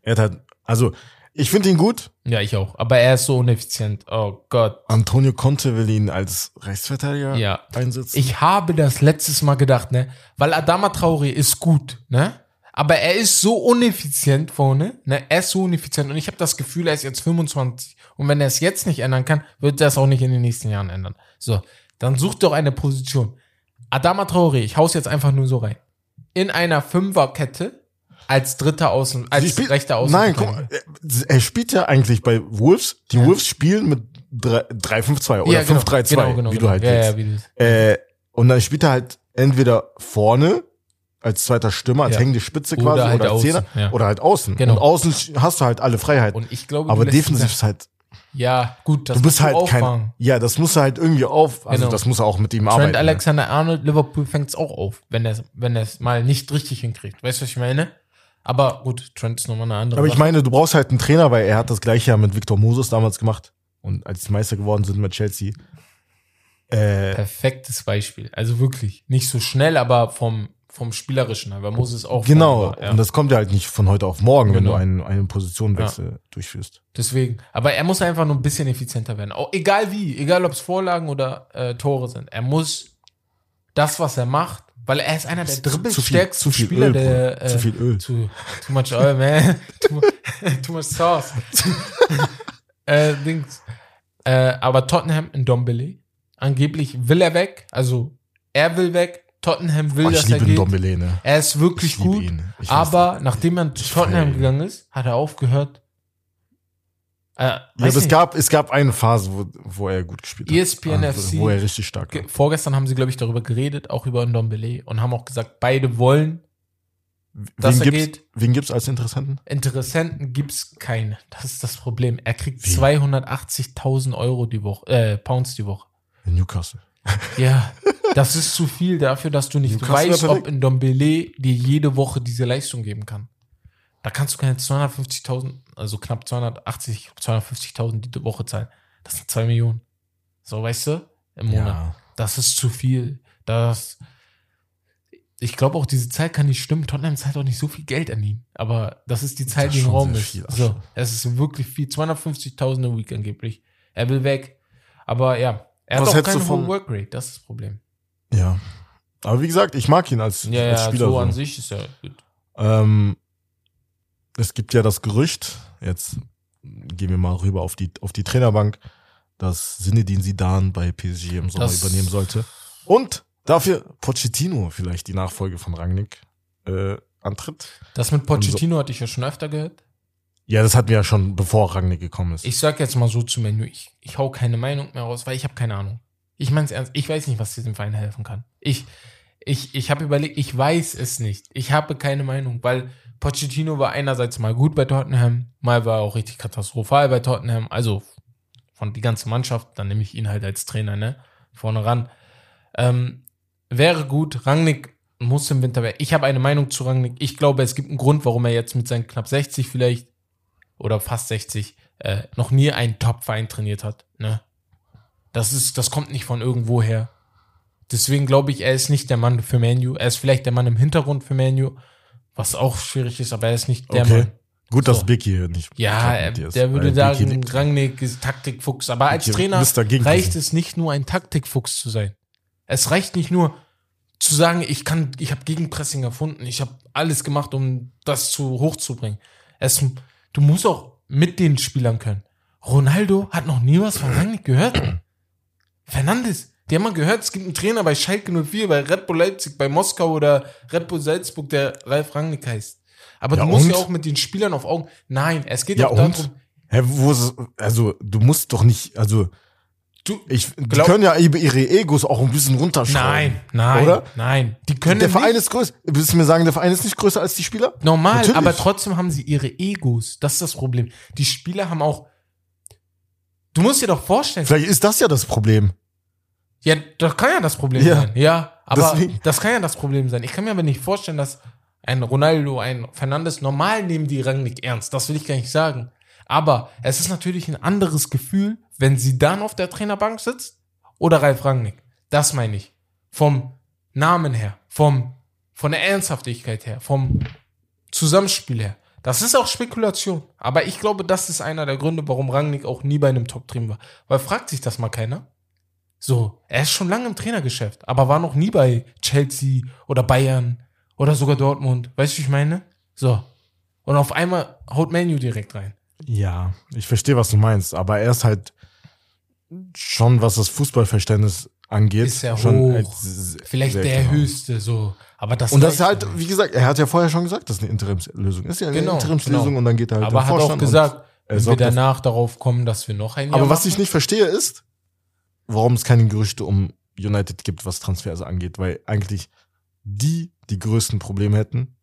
Er hat halt, also ich finde ihn gut. ja, ich auch. Aber er ist so uneffizient. Oh Gott. Antonio Conte will ihn als Rechtsverteidiger Ja. einsetzen. Ich habe das letztes Mal gedacht, ne? Weil Adama Traoré ist gut, ne? Aber er ist so uneffizient vorne, ne? Er ist so uneffizient und ich habe das Gefühl, er ist jetzt 25 und wenn er es jetzt nicht ändern kann, wird er es auch nicht in den nächsten Jahren ändern. So, dann such doch eine Position. Adama Traoré, ich hau's jetzt einfach nur so rein. In einer Fünferkette als dritter Außen, als Sie spielt- rechter Außen. Nein, guck mal, er- er spielt ja eigentlich bei Wolves. Die Ja. Wolves spielen mit 3-5-2 oder Ja, genau, 5-3-2, genau, genau, wie genau. du halt ja, willst. ja, wie du Äh, und dann spielt er halt entweder vorne als zweiter Stürmer, als hängende Spitze Oder quasi, halt oder als Zehner, oder halt außen. Genau. Und außen hast du halt alle Freiheiten. Und ich glaube, Aber du defensiv ist halt, Ja, gut, das du bist halt auffangen. kein, ja, das muss er halt irgendwie auf, also Genau. das muss er auch mit ihm Trent arbeiten. ne? Alexander-Arnold, Liverpool fängt's auch auf, wenn er wenn es mal nicht richtig hinkriegt. Weißt du, was ich meine? Aber gut, Trent ist nochmal eine andere Aber ich Sache. meine, du brauchst halt einen Trainer, weil er hat das gleiche ja mit Victor Moses damals gemacht. Und als die Meister geworden sind mit Chelsea. Äh, Perfektes Beispiel. Also wirklich. Nicht so schnell, aber vom, vom Spielerischen. Aber Moses auch. genau. Ja. Und das kommt ja halt nicht von heute auf morgen, wenn Genau. du einen, einen Positionenwechsel durchführst. Deswegen. Aber er muss einfach nur ein bisschen effizienter werden. Auch egal wie. Egal, ob es Vorlagen oder äh, Tore sind. Er muss das, was er macht, weil er ist einer der dribbelstärksten zu viel Spieler Öl, der Bruder. Zu viel Öl. Too, too much oil, man. too, too much sauce. äh, Dings. Äh, aber Tottenham in Dombele. Angeblich will er weg. Also er will weg. Tottenham will, Oh, dass er geht. Ndombele, ne? Er ist wirklich Ich liebe gut. ihn. Aber nachdem er zu Tottenham gegangen ist, hat er aufgehört. Äh, Ja, aber es gab, es gab eine Phase, wo, wo er gut gespielt hat. ESPN Also, FC. Wo er richtig stark war. Ge- Vorgestern haben sie, glaube ich, darüber geredet, auch über Ndombele und haben auch gesagt, beide wollen. dass Wen er gibt's, geht. wen gibt's als Interessenten? Interessenten gibt's keine. Das ist das Problem. Er kriegt Wie? 280.000 Euro die Woche, äh, Pounds die Woche. In Newcastle. Ja, das ist zu viel dafür, dass du nicht Newcastle weißt, ob in Dombele dir jede Woche diese Leistung geben kann. Da kannst du keine 250.000, also knapp 280, 250.000 die Woche zahlen. Das sind zwei Millionen. So, weißt du, im Monat. Ja. Das ist zu viel. Das, ich glaube auch, diese Zahl kann nicht stimmen. Tottenham zahlt auch nicht so viel Geld an ihn. Aber das ist die Das die im Raum ist. viel, so, es ist wirklich viel. 250.000 a Week angeblich. Er will weg. Aber ja, er Was hat auch keine hohe Workrate. Das ist das Problem. Ja. Aber wie gesagt, ich mag ihn als, Ja, als ja, Spieler. so so. an sich ist er gut. Ähm, es gibt ja das Gerücht, jetzt gehen wir mal rüber auf die, auf die Trainerbank, dass Zinedine Zidane bei PSG im Sommer Das- übernehmen sollte. Und dafür Pochettino vielleicht die Nachfolge von Rangnick äh, antritt. Das mit Pochettino hatte ich ja schon öfter gehört. Ja, das hatten wir ja schon, bevor Rangnick gekommen ist. Ich sag jetzt mal so zu Menu, ich, ich hau keine Meinung mehr raus, weil ich habe keine Ahnung. Ich mein's ernst, ich weiß nicht, was diesem Verein helfen kann. Ich, ich, ich habe überlegt, ich weiß es nicht. Ich habe keine Meinung, weil Pochettino war einerseits mal gut bei Tottenham, mal war er auch richtig katastrophal bei Tottenham. Also von die ganze Mannschaft, dann nehme ich ihn halt als Trainer, ne? Vorne ran. Ähm, wäre gut, Rangnick muss im Winter weg. Ich habe eine Meinung zu Rangnick. Ich glaube, es gibt einen Grund, warum er jetzt mit seinen knapp 60 vielleicht oder fast 60 äh, noch nie einen Top-Verein trainiert hat. Ne? Das ist, das kommt nicht von irgendwo her. Deswegen glaube ich, er ist nicht der Mann für Manu. Er ist vielleicht der Mann im Hintergrund für Manu, was auch schwierig ist, aber er ist nicht der Okay. Mann. Gut, So. dass Biki hier nicht. Ja, er, ist, der würde sagen. Rangnick ist Taktikfuchs. Aber als Trainer reicht es nicht nur ein Taktikfuchs zu sein. Es reicht nicht nur zu sagen, ich kann, ich habe Gegenpressing erfunden, ich habe alles gemacht, um das zu hochzubringen. Es, du musst auch mit den Spielern können. Ronaldo hat noch nie was von Rangnick gehört. Fernandes, die haben mal gehört, es gibt einen Trainer bei Schalke 04, bei Red Bull Leipzig, bei Moskau oder Red Bull Salzburg, der Ralf Rangnick heißt. Aber Ja, du musst und? ja auch mit den Spielern auf Augen. Nein, es geht Ja, auch und? darum, Hä, wo ist, also, du musst doch nicht, also, du, ich, die Glaub- können ja ihre Egos auch ein bisschen runterschrauben. Nein, nein, Oder? nein. Die können Der Verein nicht, ist größer. Willst du mir sagen, der Verein ist nicht größer als die Spieler? normal, Natürlich. aber trotzdem haben sie ihre Egos. Das ist das Problem. Die Spieler haben auch. Du musst dir doch vorstellen. Vielleicht ist das ja das Problem. Ja, das kann ja das Problem Ja. sein. Ja, aber Deswegen. das kann ja das Problem sein. Ich kann mir aber nicht vorstellen, dass ein Ronaldo, ein Fernandes normal nehmen die Rangnick ernst. Das will ich gar nicht sagen. Aber es ist natürlich ein anderes Gefühl, wenn sie dann auf der Trainerbank sitzt oder Ralf Rangnick. Das meine ich. Vom Namen her, vom, von der Ernsthaftigkeit her, vom Zusammenspiel her. Das ist auch Spekulation. Aber ich glaube, das ist einer der Gründe, warum Rangnick auch nie bei einem Top-Team war. Weil fragt sich das mal keiner. So, er ist schon lange im Trainergeschäft, aber war noch nie bei Chelsea oder Bayern oder sogar Dortmund. Weißt du, wie ich meine? So. Und auf einmal haut Menu direkt rein. Ja, ich verstehe, was du meinst, aber er ist halt schon, was das Fußballverständnis angeht, Ist er schon hoch. halt s- Vielleicht der klar. höchste, so. Aber das Und das ist halt, wie gesagt, er hat ja vorher schon gesagt, das ist eine Interimslösung. Ist ja eine Genau, Interimslösung genau. und dann geht er halt aber hat auch Vorstand gesagt, und er wenn wir danach darauf kommen, dass wir noch ein Jahr Aber was machen. ich nicht verstehe ist, warum es keine Gerüchte um United gibt, was Transfers angeht, weil eigentlich die die größten Probleme hätten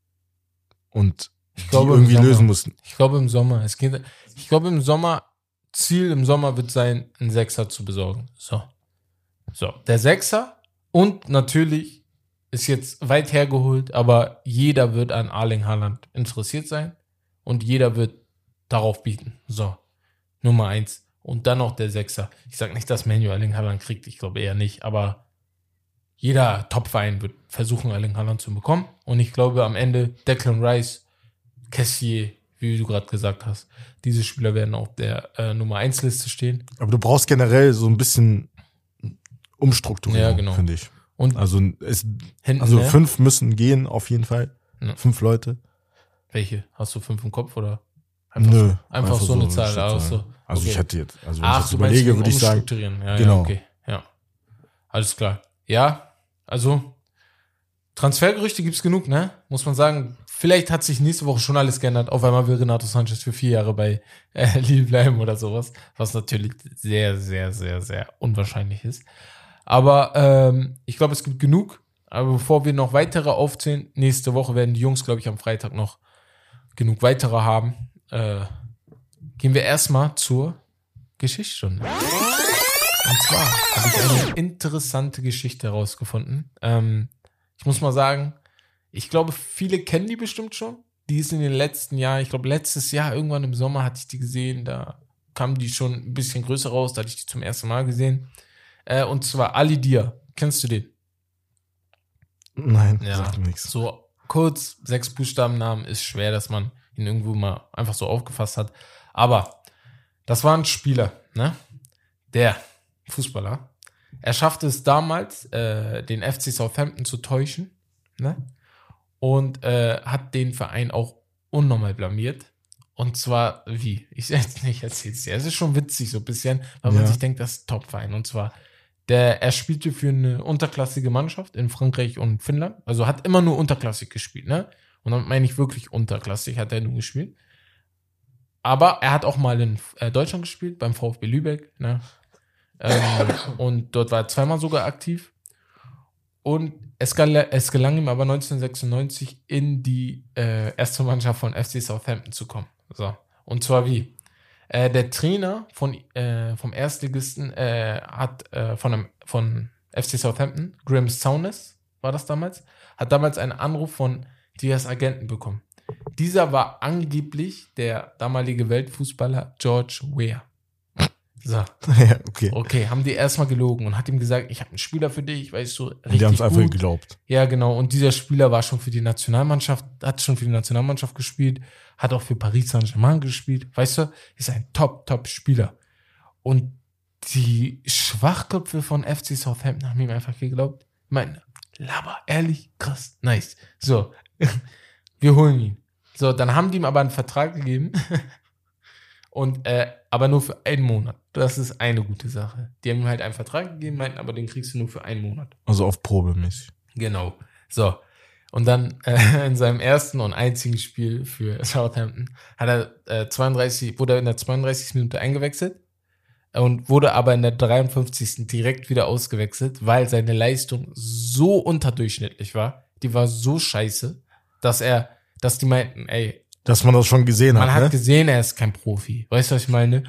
und die glaube, im irgendwie lösen mussten. Ich glaube im Sommer. Es geht, ich glaube im Sommer, Ziel im Sommer wird sein, einen Sechser zu besorgen. So. So. Der Sechser und natürlich ist jetzt weit hergeholt, aber jeder wird an Arling Haaland interessiert sein und jeder wird darauf bieten. So. Nummer eins. Und dann noch der Sechser. Ich sage nicht, dass Manu Erling Haaland kriegt, ich glaube eher nicht, aber jeder Topverein wird versuchen, Erling Haaland zu bekommen. Und ich glaube am Ende Declan Rice, Cassier, wie du gerade gesagt hast, diese Spieler werden auf der äh, Nummer 1 Liste stehen. Aber du brauchst generell so ein bisschen Umstrukturierung, Ja, genau. finde ich. Und Also es, hinten, also ne? fünf müssen gehen auf jeden Fall. Ja. Fünf Leute. Welche? Hast du fünf im Kopf oder? Nö. So, einfach, so eine Zahl. Stückzahl. Also, Also okay. ich hätte jetzt, also wenn Ach, ich jetzt überlege, würde ich sagen. Ja, Genau. Ja, okay. Ja. Alles klar. Ja, also Transfergerüchte gibt's genug, ne? Muss man sagen. Vielleicht hat sich nächste Woche schon alles geändert. Auf einmal will Renato Sanchez für vier Jahre bei äh, Lille bleiben oder sowas. Was natürlich sehr, sehr, sehr, sehr unwahrscheinlich ist. Aber ähm, ich glaube, es gibt genug. Aber bevor wir noch weitere aufzählen, nächste Woche werden die Jungs, glaube ich, am Freitag noch genug weitere haben. Äh, gehen wir erstmal zur Geschichtsstunde. Und zwar habe ich eine interessante Geschichte herausgefunden. Ähm, ich muss mal sagen, ich glaube, viele kennen die bestimmt schon. Die ist in den letzten Jahren, ich glaube, letztes Jahr, irgendwann im Sommer hatte ich die gesehen. Da kam die schon ein bisschen größer raus. Da hatte ich die zum ersten Mal gesehen. Äh, und zwar Ali Dia. Kennst du den? nein, Ja. sagt nichts. So kurz, sechs Buchstabennamen ist schwer, dass man ihn irgendwo mal einfach so aufgefasst hat. Aber das war ein Spieler, ne? Der Fußballer. Er schaffte es damals, äh, den FC Southampton zu täuschen, ne? Und äh, hat den Verein auch unnormal blamiert. Und zwar wie? Ich nicht erzähl's dir. Es ist schon witzig so ein bisschen, weil man Ja. sich denkt, das ist ein Top-Verein. Und zwar der, er spielte für eine unterklassige Mannschaft in Frankreich und Finnland. Also hat immer nur unterklassig gespielt, ne? Und dann meine ich wirklich unterklassig hat er nur gespielt. Aber er hat auch mal in äh, Deutschland gespielt, beim VfB Lübeck, ne? Ähm, und dort war er zweimal sogar aktiv. Und es, es gelang ihm aber 1996 in die äh, erste Mannschaft von FC Southampton zu kommen. So. Und zwar wie? Äh, der Trainer von, äh, vom Erstligisten äh, hat äh, von, einem, von FC Southampton, Graham Souness war das damals, hat damals einen Anruf von Dias Agenten bekommen. Dieser war angeblich der damalige Weltfußballer George Weah. So, ja, okay. okay, haben die erstmal gelogen und hat ihm gesagt, ich habe einen Spieler für dich, weißt du, Und die haben es richtig einfach geglaubt. Ja, genau. Und dieser Spieler war schon für die Nationalmannschaft, hat schon für die Nationalmannschaft gespielt, hat auch für Paris Saint-Germain gespielt. Weißt du, ist ein Top, Top Spieler. Und die Schwachköpfe von FC Southampton haben ihm einfach geglaubt. Ich meine, laber, ehrlich, krass, nice. So, wir holen ihn. So, dann haben die ihm aber einen Vertrag gegeben. Und, äh, aber nur für einen Monat. Das ist eine gute Sache. Die haben ihm halt einen Vertrag gegeben, meinten, aber den kriegst du nur für einen Monat. Also auf Probe mäßig. Genau. So. Und dann äh, in seinem ersten und einzigen Spiel für Southampton hat er äh, 32, wurde er in der 32. Minute eingewechselt und wurde aber in der 53. direkt wieder ausgewechselt, weil seine Leistung so unterdurchschnittlich war. Die war so scheiße, dass er, dass die meinten, ey, Dass man das schon gesehen man hat, hat ne? gesehen, er ist kein Profi. Weißt du, was ich meine?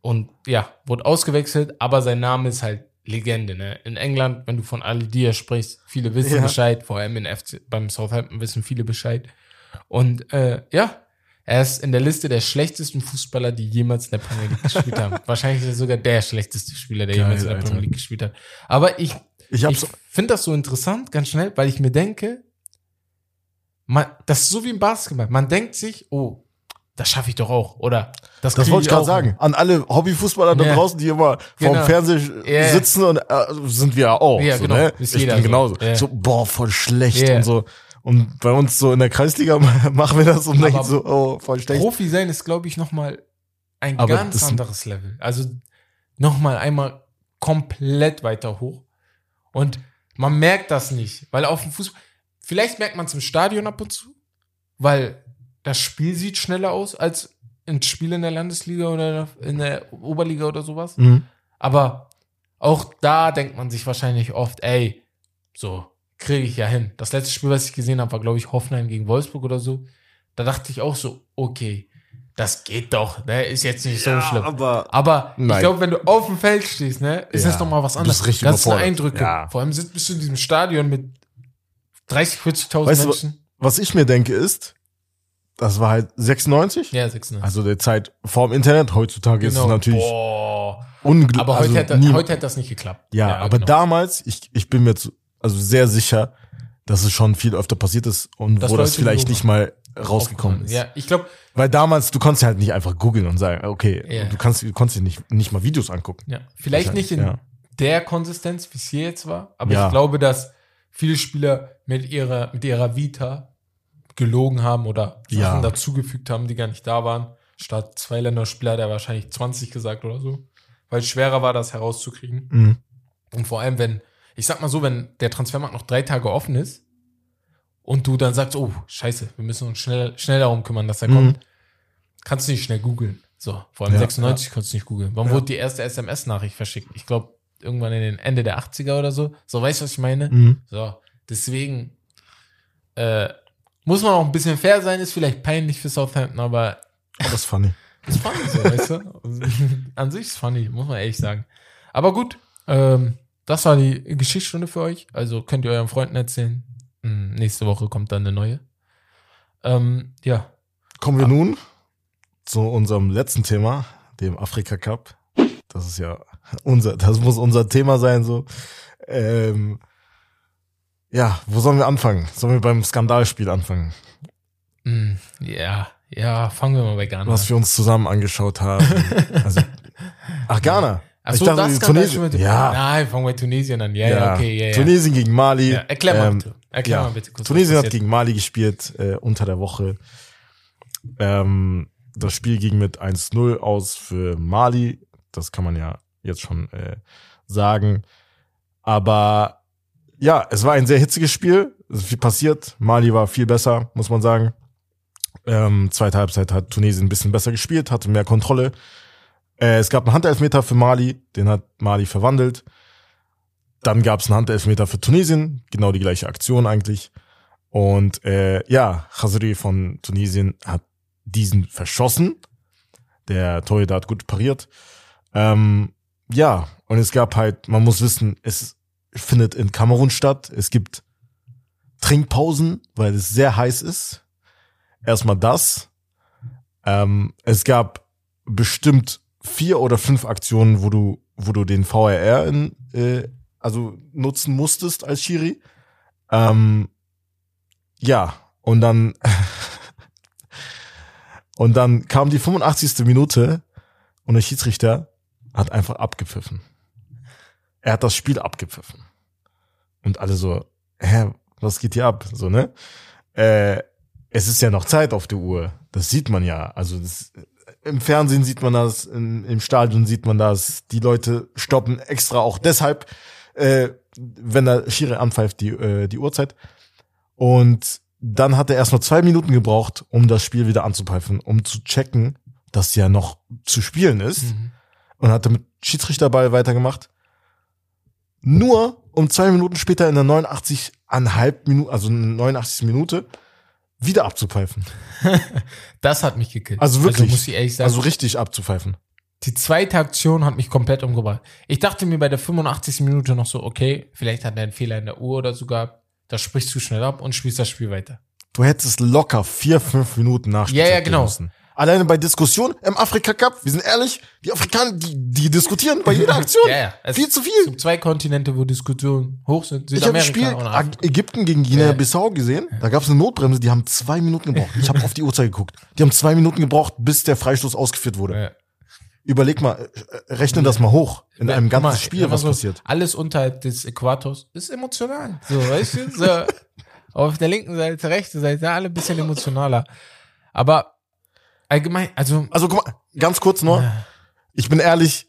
Und ja, wurde ausgewechselt, aber sein Name ist halt Legende, ne? In England, wenn du von Ali Dia sprichst, viele wissen Ja. Bescheid, vor allem in FC, beim Southampton wissen viele Bescheid. Und äh, ja, er ist in der Liste der schlechtesten Fußballer, die jemals in der Premier League gespielt haben. Wahrscheinlich ist er sogar der schlechteste Spieler, der Geil, jemals in der Alter. Premier League gespielt hat. Aber ich, Ich ich finde das so interessant, ganz schnell, weil ich mir denke, man, das ist so wie im Basketball. Man denkt sich, oh, das schaffe ich doch auch. Oder das, das wollte ich gerade sagen. An alle Hobbyfußballer da Ja. draußen, die immer Genau. vorm Fernseher Ja. sitzen und äh, sind wir auch. Ja, so, genau. ne? Ist ich bin so. genauso. Ja. So, boah, voll schlecht Ja. und so. Und bei uns so in der Kreisliga machen wir das und denken so, oh, voll schlecht. Profi sein ist, glaube ich, nochmal ein Aber ganz anderes Level. Also nochmal einmal komplett weiter hoch. Und man merkt das nicht, weil auf dem Fußball, vielleicht merkt man es im Stadion ab und zu, weil das Spiel sieht schneller aus als ein Spiel in der Landesliga oder in der Oberliga oder sowas. Mhm. Aber auch da denkt man sich wahrscheinlich oft, ey, so kriege ich ja hin. Das letzte Spiel, was ich gesehen habe, war, glaube ich, Hoffenheim gegen Wolfsburg oder so. Da dachte ich auch so, okay, das geht doch, ne? Ist jetzt nicht so schlimm. aber Aber ich glaube, wenn du auf dem Feld stehst, ne, ist Ja, das doch mal was anderes. bist richtig Ganzen überfordert. Eindrücke. Ja. Vor allem sitzt, bist du in diesem Stadion mit 30, 40.000 Weißt du, Menschen. was ich mir denke ist, das war halt 96, Ja, 96. also der Zeit vorm Internet. Heutzutage ist es natürlich Boah. unglaublich. Aber heute, also hätte, heute hätte das nicht geklappt. Ja, aber genau. damals, ich, ich bin mir zu, also sehr sicher, dass es schon viel öfter passiert ist und Dass wo das vielleicht nicht mal rausgekommen ist. Ja, ich glaube, Weil damals, du konntest halt nicht einfach googeln und sagen, okay, Ja. du kannst, du konntest dir nicht, nicht mal Videos angucken. ja, vielleicht nicht in Ja. der Konsistenz, wie es hier jetzt war. Aber Ja. ich glaube, dass viele Spieler mit ihrer, mit ihrer Vita gelogen haben oder Sachen Ja. dazugefügt haben, die gar nicht da waren. Statt zwei Länderspieler hat er wahrscheinlich 20 gesagt oder so. Weil es schwerer war, das herauszukriegen. Mhm. Und vor allem, wenn, ich sag mal so, wenn der Transfermarkt noch drei Tage offen ist und du dann sagst, oh, scheiße, wir müssen uns schnell, schnell darum kümmern, dass er Mhm. kommt, kannst du nicht schnell googeln. So, vor allem Ja, 96 kannst du nicht googeln. Wann Ja. wurde die erste SMS-Nachricht verschickt? Ich glaube, irgendwann in den Ende der 80er oder so. So, weißt du, was ich meine? Mhm. So, deswegen äh, muss man auch ein bisschen fair sein, ist vielleicht peinlich für Southampton, aber das ist funny. ist funny so, weißt du? An sich ist funny, muss man ehrlich sagen. Aber gut, ähm, das war die Geschichtsstunde für euch. Also könnt ihr euren Freunden erzählen. Hm, nächste Woche kommt dann eine neue. Ähm, ja. Kommen wir nun zu unserem letzten Thema, dem Afrika Cup. Das ist ja unser, das muss unser Thema sein, so. Ähm, ja, wo sollen wir anfangen? Sollen wir beim Skandalspiel anfangen? Hm, ja, ja, fangen wir mal bei Ghana Was an. wir uns zusammen angeschaut haben. also, ach, Ghana. Ach Ich so, dachte, das Tunesien- mit Ja. Nein, fangen wir bei Tunesien an. Ja, ja, okay, ja, ja. Tunesien gegen Mali. ja erklär mal Ähm, bitte. Erklär ja. mal bitte kurz. Tunesien was hat gegen Mali gespielt äh, unter der Woche. Ähm, das Spiel ging mit 1-0 aus für Mali. Das kann man ja jetzt schon äh, sagen. Aber ja, es war ein sehr hitziges Spiel. Es ist viel passiert. Mali war viel besser, muss man sagen. Ähm, zweite Halbzeit hat Tunesien ein bisschen besser gespielt, hatte mehr Kontrolle. Äh, es gab einen Handelfmeter für Mali, den hat Mali verwandelt. Dann gab es einen Handelfmeter für Tunesien, genau die gleiche Aktion eigentlich. Und äh, ja, Khazri von Tunesien hat diesen verschossen. Der Torhüter hat gut pariert. Ähm, ja, und es gab halt, man muss wissen, es findet in Kamerun statt. Es gibt Trinkpausen, weil es sehr heiß ist. Erstmal das. Ähm, es gab bestimmt vier oder fünf Aktionen, wo du, wo du den VRR in, äh, also nutzen musstest als Schiri. Ähm, ja, und dann und dann kam die 85. Minute und der Schiedsrichter hat einfach abgepfiffen. Er hat das Spiel abgepfiffen. Und alle so, hä, was geht hier ab? So, ne? Äh, es ist ja noch Zeit auf der Uhr. Das sieht man ja. Also das, im Fernsehen sieht man das, in, im Stadion sieht man das. Die Leute stoppen extra auch deshalb, äh, wenn der Schiri anpfeift, die, äh, die Uhrzeit. Und dann hat er erst nur zwei Minuten gebraucht, um das Spiel wieder anzupfeifen, um zu checken, dass ja noch zu spielen ist. Mhm. Und hat damit Schiedsrichterball weitergemacht. Nur um zwei Minuten später in der 89,5 Minute, also 89. Minute, wieder abzupfeifen. Das hat mich gekillt. Also wirklich. muss ich ehrlich sagen. Also richtig abzupfeifen. die zweite Aktion hat mich komplett umgebracht. Ich dachte mir bei der 85. Minute noch so, okay, vielleicht hat er einen Fehler in der Uhr oder so gehabt. Das sprichst du schnell ab und spielst das Spiel weiter. Du hättest locker vier, fünf Minuten nachspielen Ja, ja, genau. müssen. Alleine bei Diskussionen im Afrika Cup, wir sind ehrlich, die Afrikaner, die, die diskutieren bei jeder Aktion. Ja, ja. Es Viel zu Es viel. gibt zwei Kontinente, wo Diskussionen hoch sind. Ich habe Südamerika Spiel. Ägypten gegen Guinea-Bissau gesehen. Da gab es eine Notbremse, die haben zwei Minuten gebraucht. Ich habe auf die Uhrzeit geguckt. Die haben zwei Minuten gebraucht, bis der Freistoß ausgeführt wurde. Ja. Überleg mal, äh, rechne das mal hoch in einem Guck mal, ganzen Spiel, was passiert. Alles unterhalb des Äquators ist emotional. So, weißt du? So, auf der linken Seite, rechten Seite, alle ein bisschen emotionaler. Aber allgemein, also, Also guck mal, ganz kurz nur. Ich bin ehrlich,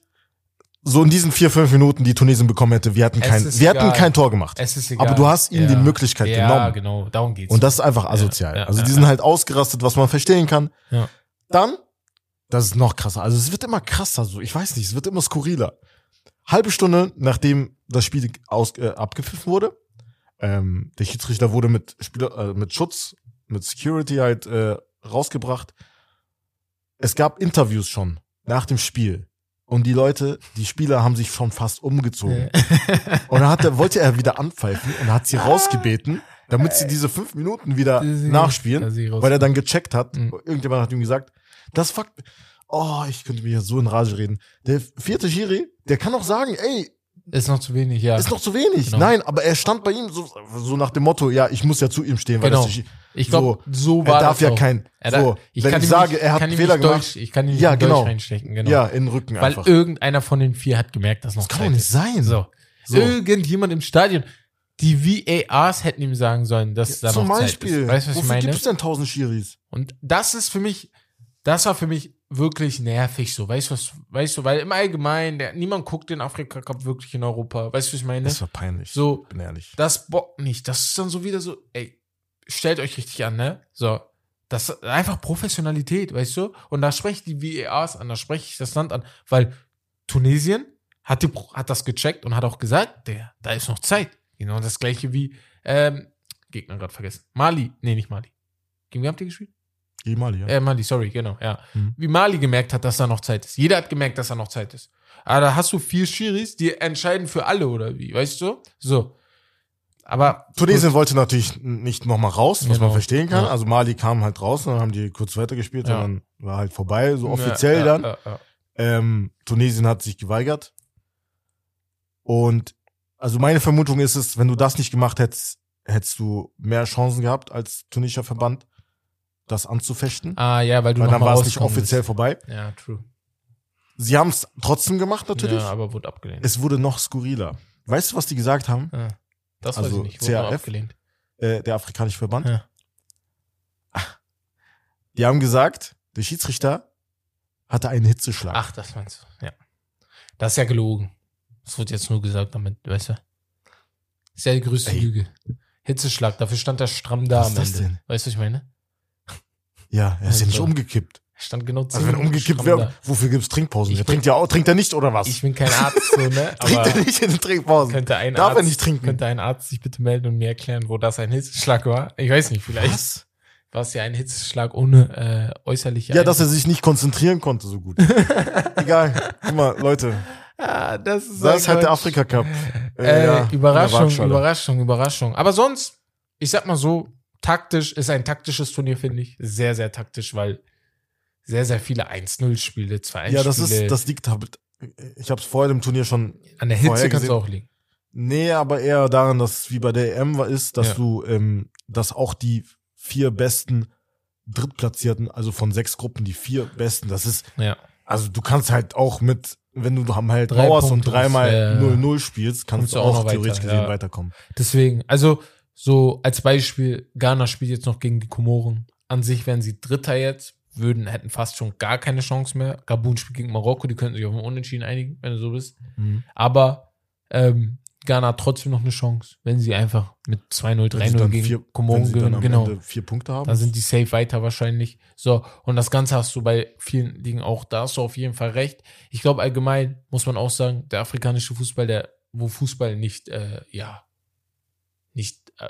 so in diesen vier, fünf Minuten, die Tunesien bekommen hätte, wir hätten Es kein, wir egal. kein Tor gemacht. es ist egal. Aber du hast ihnen die Möglichkeit ja, genommen. genau, darum geht's. Und das ist einfach asozial. ja, also ja, die sind halt ausgerastet, was man verstehen kann. Ja. Dann, das ist noch krasser. Also es wird immer krasser, so ich weiß nicht, es wird immer skurriler. Halbe Stunde nachdem das Spiel aus, äh, abgepfiffen wurde, ähm, der Schiedsrichter wurde mit Spieler, äh, mit Schutz, mit Security halt äh, rausgebracht. Es gab Interviews schon nach dem Spiel. Und die Leute, die Spieler haben sich schon fast umgezogen. Und dann hat er, wollte er wieder anpfeifen und hat sie rausgebeten, damit sie diese fünf Minuten wieder Sie- nachspielen, weil er dann gecheckt hat. Mhm. Irgendjemand hat ihm gesagt, das fuckt. Oh, ich könnte mir hier so in Rage reden. Der vierte Schiri, der kann auch sagen, ey, Ist noch zu wenig, ja. Ist noch zu wenig. Genau. Nein, aber er stand bei ihm so, so nach dem Motto, ja, ich muss ja zu ihm stehen, weil Genau. nicht, ich glaube, so, er war darf das ja auch. kein, Er da- so, ich wenn kann ich ihm sage, nicht, er hat ihm Fehler gemacht, Dolch, ich kann ihn nicht Ja, genau. reinstecken, genau. ja, in den Rücken Weil einfach. irgendeiner von den vier hat gemerkt, dass noch Das kann doch nicht ist. sein. So. So. Irgendjemand im Stadion. Die VARs hätten ihm sagen sollen, dass da Zum noch Beispiel. Zeit ist. Weißt du, was ich Wofür meine? gibt es denn tausend Schiris? Und das ist für mich, das war für mich wirklich nervig so. Weißt du, was, weißt du, weil im Allgemeinen, der, niemand guckt den Afrika Cup wirklich in Europa. Weißt du, was ich meine? Das war peinlich. So, Bin ehrlich. das bockt nicht. Das ist dann so wieder so, ey, stellt euch richtig an, ne? So. Das ist einfach Professionalität, weißt du? Und da spreche ich die VARs an, da spreche ich das Land an, weil Tunesien hat, die, hat das gecheckt und hat auch gesagt, der, da ist noch Zeit. Genau das gleiche wie, ähm, Gegner gerade vergessen. Mali, nee, nicht Mali. Gegen wen habt ihr gespielt? Geh mal, ja. Äh, Mali, sorry, genau, ja. Mhm. Wie Mali gemerkt hat, dass da noch Zeit ist. Jeder hat gemerkt, dass da noch Zeit ist. Aber da hast du vier Schiris, die entscheiden für alle, oder wie, weißt du? So. Aber. Tunesien wollte natürlich nicht nochmal raus, was Genau. man verstehen kann. Ja. Also Mali kam halt raus, dann haben die kurz weitergespielt Ja. und dann war halt vorbei, so offiziell ja, dann. Ähm, Tunesien hat sich geweigert. Und also meine Vermutung ist es, wenn du das nicht gemacht hättest, hättest du mehr Chancen gehabt als tunesischer Verband, das anzufechten. Ah, ja, weil du weil noch dann war es nicht offiziell bist. vorbei. Ja, true. Sie haben es trotzdem gemacht natürlich. Ja, aber wurde abgelehnt. Es wurde noch skurriler. Weißt du, was die gesagt haben? ja. Das weiß also ich nicht. Wurde CAF? abgelehnt. Äh, der afrikanische Verband. Ja. Die haben gesagt, der Schiedsrichter hatte einen Hitzeschlag. Ach, das meinst du. Ja. Das ist ja gelogen. Das wird jetzt nur gesagt damit, weißt du? Das ist ja die größte Ey. Lüge. Hitzeschlag, dafür stand er stramm da Was am Ende. denn? Weißt du, was ich meine? Ja, er ist ja nicht Also. umgekippt. Er stand genau Also zehn wenn umgekippt wäre, wofür gibt's Trinkpausen? Ich Er trinkt ja auch, trinkt er nicht oder was? Ich bin kein Arzt, so, ne? trinkt er nicht in den Trinkpausen? könnte ein Darf Arzt, er nicht trinken? Könnte ein Arzt sich bitte melden und mir erklären, wo das ein Hitzeschlag war? Ich weiß nicht, vielleicht Was? war es ja ein Hitzeschlag ohne äh, äußerliche Ja, dass er sich nicht konzentrieren konnte so gut. Egal. Guck mal, Leute, Ah, das ist, das ist halt der. Afrika Cup. Äh, ja, in der Überraschung. Überraschung, Überraschung. Aber sonst, ich sag mal so, taktisch ist ein taktisches Turnier, finde ich. Sehr, sehr taktisch, weil sehr, sehr viele 1-0-Spiele, 2-1-Spiele. Ja, das ist, das liegt halt, ich habe es vorher im Turnier schon, An der Hitze kannst du gesehen. auch liegen. nee, aber eher daran, dass wie bei der EM war, ist, dass Ja. du, ähm, dass auch die vier besten Drittplatzierten, also von sechs Gruppen, die vier besten, das ist, Ja. also du kannst halt auch mit, wenn du halt Drei Mauers und Punkte, dreimal ja, ja. 0-0 spielst, kannst Kommst du auch auch noch theoretisch weiter, gesehen weiterkommen. Deswegen, also so als Beispiel, Ghana spielt jetzt noch gegen die Komoren. An sich wären sie Dritter jetzt, würden, hätten fast schon gar keine Chance mehr. Gabun spielt gegen Marokko, die könnten sich auf ein Unentschieden einigen, wenn du so bist. Aber ähm, Ghana hat trotzdem noch eine Chance, wenn sie einfach mit 2-0, Wenn sie 3-0 dann gegen vier- wenn Komoren gewinnen. Genau. Vier Punkte haben. Dann sind die safe weiter wahrscheinlich. So, und das Ganze hast du bei vielen Dingen auch, da hast du auf jeden Fall recht. Ich glaube, allgemein muss man auch sagen, der afrikanische Fußball, der, wo Fußball nicht, äh, ja,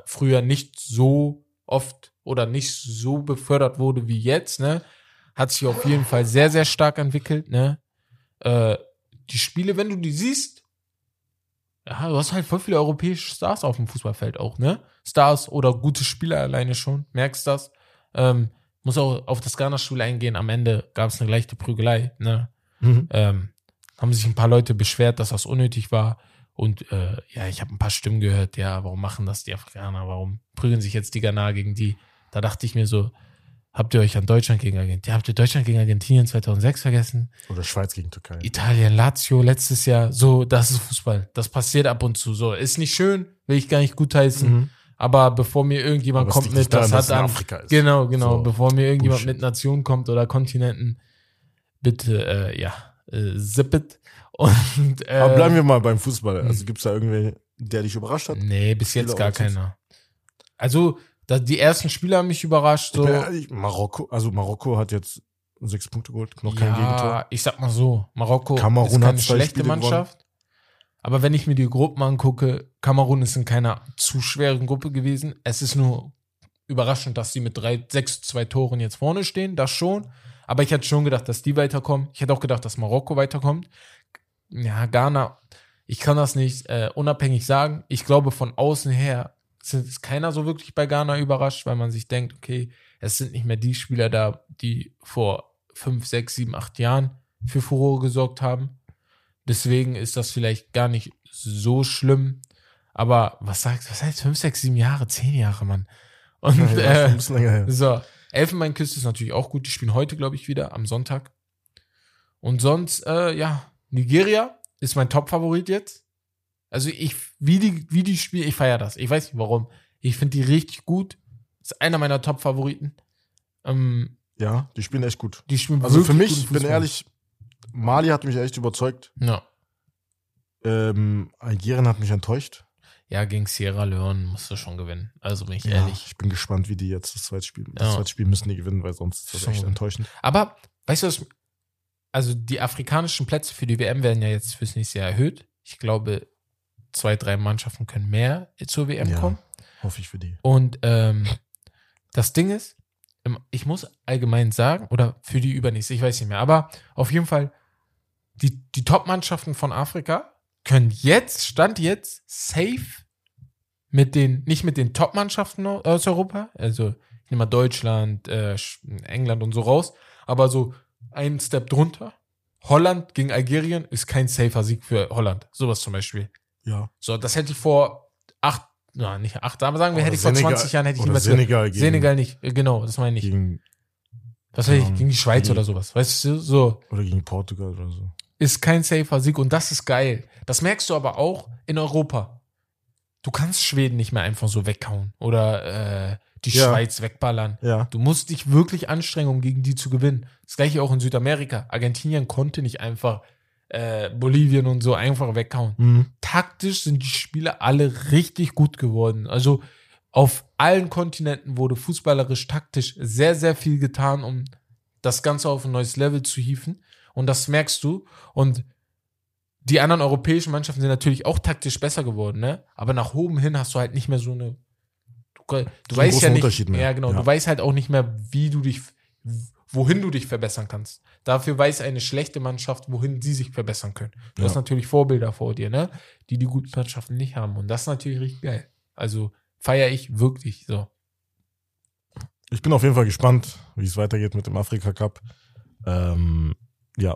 früher nicht so oft oder nicht so befördert wurde wie jetzt, ne, hat sich auf jeden Fall sehr, sehr stark entwickelt, ne. Äh, die Spiele, wenn du die siehst, ja, du hast halt voll viele europäische Stars auf dem Fußballfeld auch, ne? Stars oder gute Spieler alleine schon, merkst das. Ähm, muss auch auf das Ghana-Spiel eingehen. Am Ende gab es eine leichte Prügelei, ne? Mhm. Ähm, haben sich ein paar Leute beschwert, dass das unnötig war. Und äh, ja, ich habe ein paar Stimmen gehört, ja, warum machen das die Afrikaner? Warum prügeln sich jetzt die Ghana gegen die? Da dachte ich mir so, habt ihr euch an Deutschland gegen Argentinien, habt ihr Deutschland gegen Argentinien 2006 vergessen? Oder Schweiz gegen Türkei. Italien, Lazio letztes Jahr, so, das ist Fußball. Das passiert ab und zu. So, ist nicht schön, will ich gar nicht gutheißen. Mhm. Aber bevor mir irgendjemand Aber kommt mit, daran, das hat an, Afrika ist. genau, genau, So, bevor mir irgendjemand Bullshit. mit Nationen kommt oder Kontinenten, bitte, äh, ja, äh, zippet. Und, äh, Aber bleiben wir mal beim Fußball. Also gibt's da irgendwen, der dich überrascht hat? Nee, bis jetzt Spieler gar oder Tipps? keiner. Also, da, die ersten Spiele haben mich überrascht. So. ehrlich, Marokko, also Marokko hat jetzt sechs Punkte geholt, noch kein Gegentor. ja, ich sag mal so, Marokko Kamerun ist keine schlechte Spiele Mannschaft. Aber wenn ich mir die Gruppen angucke, Kamerun ist in keiner zu schweren Gruppe gewesen. Es ist nur überraschend, dass sie mit drei, sechs, zwei Toren jetzt vorne stehen, das schon. Aber ich hätte schon gedacht, dass die weiterkommen. Ich hätte auch gedacht, dass Marokko weiterkommt. Ja, Ghana, ich kann das nicht äh, unabhängig sagen. Ich glaube, von außen her ist keiner so wirklich bei Ghana überrascht, weil man sich denkt, okay, es sind nicht mehr die Spieler da, die vor fünf, sechs, sieben, acht Jahren für Furore gesorgt haben. Deswegen ist das vielleicht gar nicht so schlimm. Aber was sagt, was heißt 5, 6, 7 Jahre, 10 Jahre, Mann. Und Ja, ja, schon äh, länger her. so, Elfenbeinküste ist natürlich auch gut. Die spielen heute, glaube ich, wieder am Sonntag. Und sonst, äh, ja, Nigeria ist mein Top-Favorit jetzt. Also ich, wie die, wie die spielen, ich feiere das. Ich weiß nicht warum. Ich finde die richtig gut. Ist einer meiner Top-Favoriten. Ähm, Ja, die spielen echt gut. die spielen Also für mich, guten bin ehrlich, Mali hat mich echt überzeugt. Ja. Ähm, Algerien hat mich enttäuscht. Ja, gegen Sierra Leone musst du schon gewinnen. Also bin ich Ja, ehrlich. ich bin gespannt, wie die jetzt das zweite Spiel. Das Ja. zweite Spiel müssen die gewinnen, weil sonst ist das Schon echt gut. enttäuschend. Aber, weißt du was? Also die afrikanischen Plätze für die WM werden ja jetzt fürs nächste Jahr erhöht. Ich glaube, zwei, drei Mannschaften können mehr zur WM Ja. kommen. Hoffe ich für die. Und ähm, das Ding ist, im- ich muss allgemein sagen, oder für die übernächste, ich weiß nicht mehr, aber auf jeden Fall, die, die Top-Mannschaften von Afrika können jetzt, Stand jetzt, safe mit den, nicht mit den Top-Mannschaften aus Europa, also ich nehme mal Deutschland, äh, England und so raus, aber so ein Step drunter. Holland gegen Algerien ist kein safer Sieg für Holland. Sowas zum Beispiel. Ja. So, das hätte ich vor acht, na, nicht acht, aber sagen wir, Oder hätte ich vor Senegal- 20 Jahren, hätte ich niemals Senegal gegen, Senegal nicht, äh, genau, das meine ich. gegen Was weiß ich, gegen die Schweiz die- oder sowas. Weißt du, so, oder gegen Portugal oder so. ist kein safer Sieg und das ist geil. Das merkst du aber auch in Europa. Du kannst Schweden nicht mehr einfach so weghauen oder äh, die Ja. Schweiz wegballern. Ja. Du musst dich wirklich anstrengen, um gegen die zu gewinnen. Das gleiche auch in Südamerika. Argentinien konnte nicht einfach äh, Bolivien und so einfach weghauen. Mhm. taktisch sind die Spiele alle richtig gut geworden. Also auf allen Kontinenten wurde fußballerisch taktisch sehr, sehr viel getan, um das Ganze auf ein neues Level zu hieven. Und das merkst du. Und die anderen europäischen Mannschaften sind natürlich auch taktisch besser geworden, ne? Aber nach oben hin hast du halt nicht mehr so eine. Du, einen weißt ja nicht. Ja, genau. Ja. Du weißt halt auch nicht mehr, wie du dich, wohin du dich verbessern kannst. Dafür weiß eine schlechte Mannschaft, wohin sie sich verbessern können. Du Ja. hast natürlich Vorbilder vor dir, ne? Die die guten Mannschaften nicht haben. Und das ist natürlich richtig geil. Also feiere ich wirklich so. Ich bin auf jeden Fall gespannt, wie es weitergeht mit dem Afrika Cup. Ähm, ja,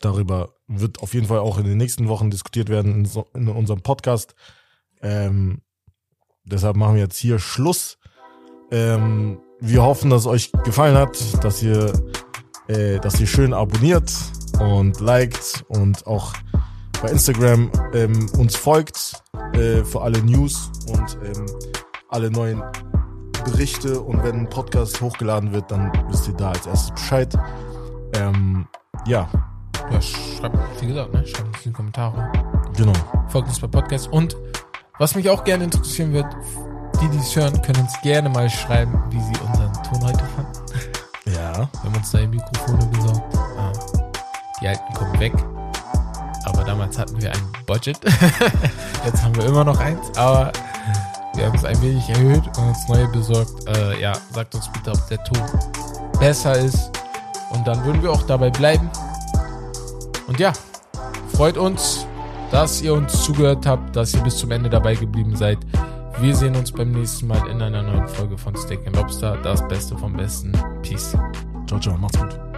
darüber wird auf jeden Fall auch in den nächsten Wochen diskutiert werden in, so, in unserem Podcast. Ähm, deshalb machen wir jetzt hier Schluss. Ähm, wir hoffen, dass es euch gefallen hat, dass ihr, äh, dass ihr schön abonniert und liked und auch bei Instagram ähm, uns folgt äh, für alle News und ähm, alle neuen Berichte und wenn ein Podcast hochgeladen wird, dann wisst ihr da als erstes Bescheid. Ähm, ja, Ja, schreibt, wie gesagt, ne? Schreibt uns in die Kommentare. genau. Folgt uns bei Podcast. Und was mich auch gerne interessieren wird, die, die es hören, können uns gerne mal schreiben, wie sie unseren Ton heute fanden. Ja, Wir haben uns neue Mikrofone besorgt. Ah, Die alten kommen weg. Aber damals hatten wir ein Budget. Jetzt haben wir immer noch eins, aber wir haben es ein wenig erhöht und uns neue besorgt. Äh, ja, sagt uns bitte, ob der Ton besser ist. Und dann würden wir auch dabei bleiben. Und ja, freut uns, dass ihr uns zugehört habt, dass ihr bis zum Ende dabei geblieben seid. Wir sehen uns beim nächsten Mal in einer neuen Folge von Steak and Lobster. Das Beste vom Besten. Peace. ciao, ciao, macht's gut.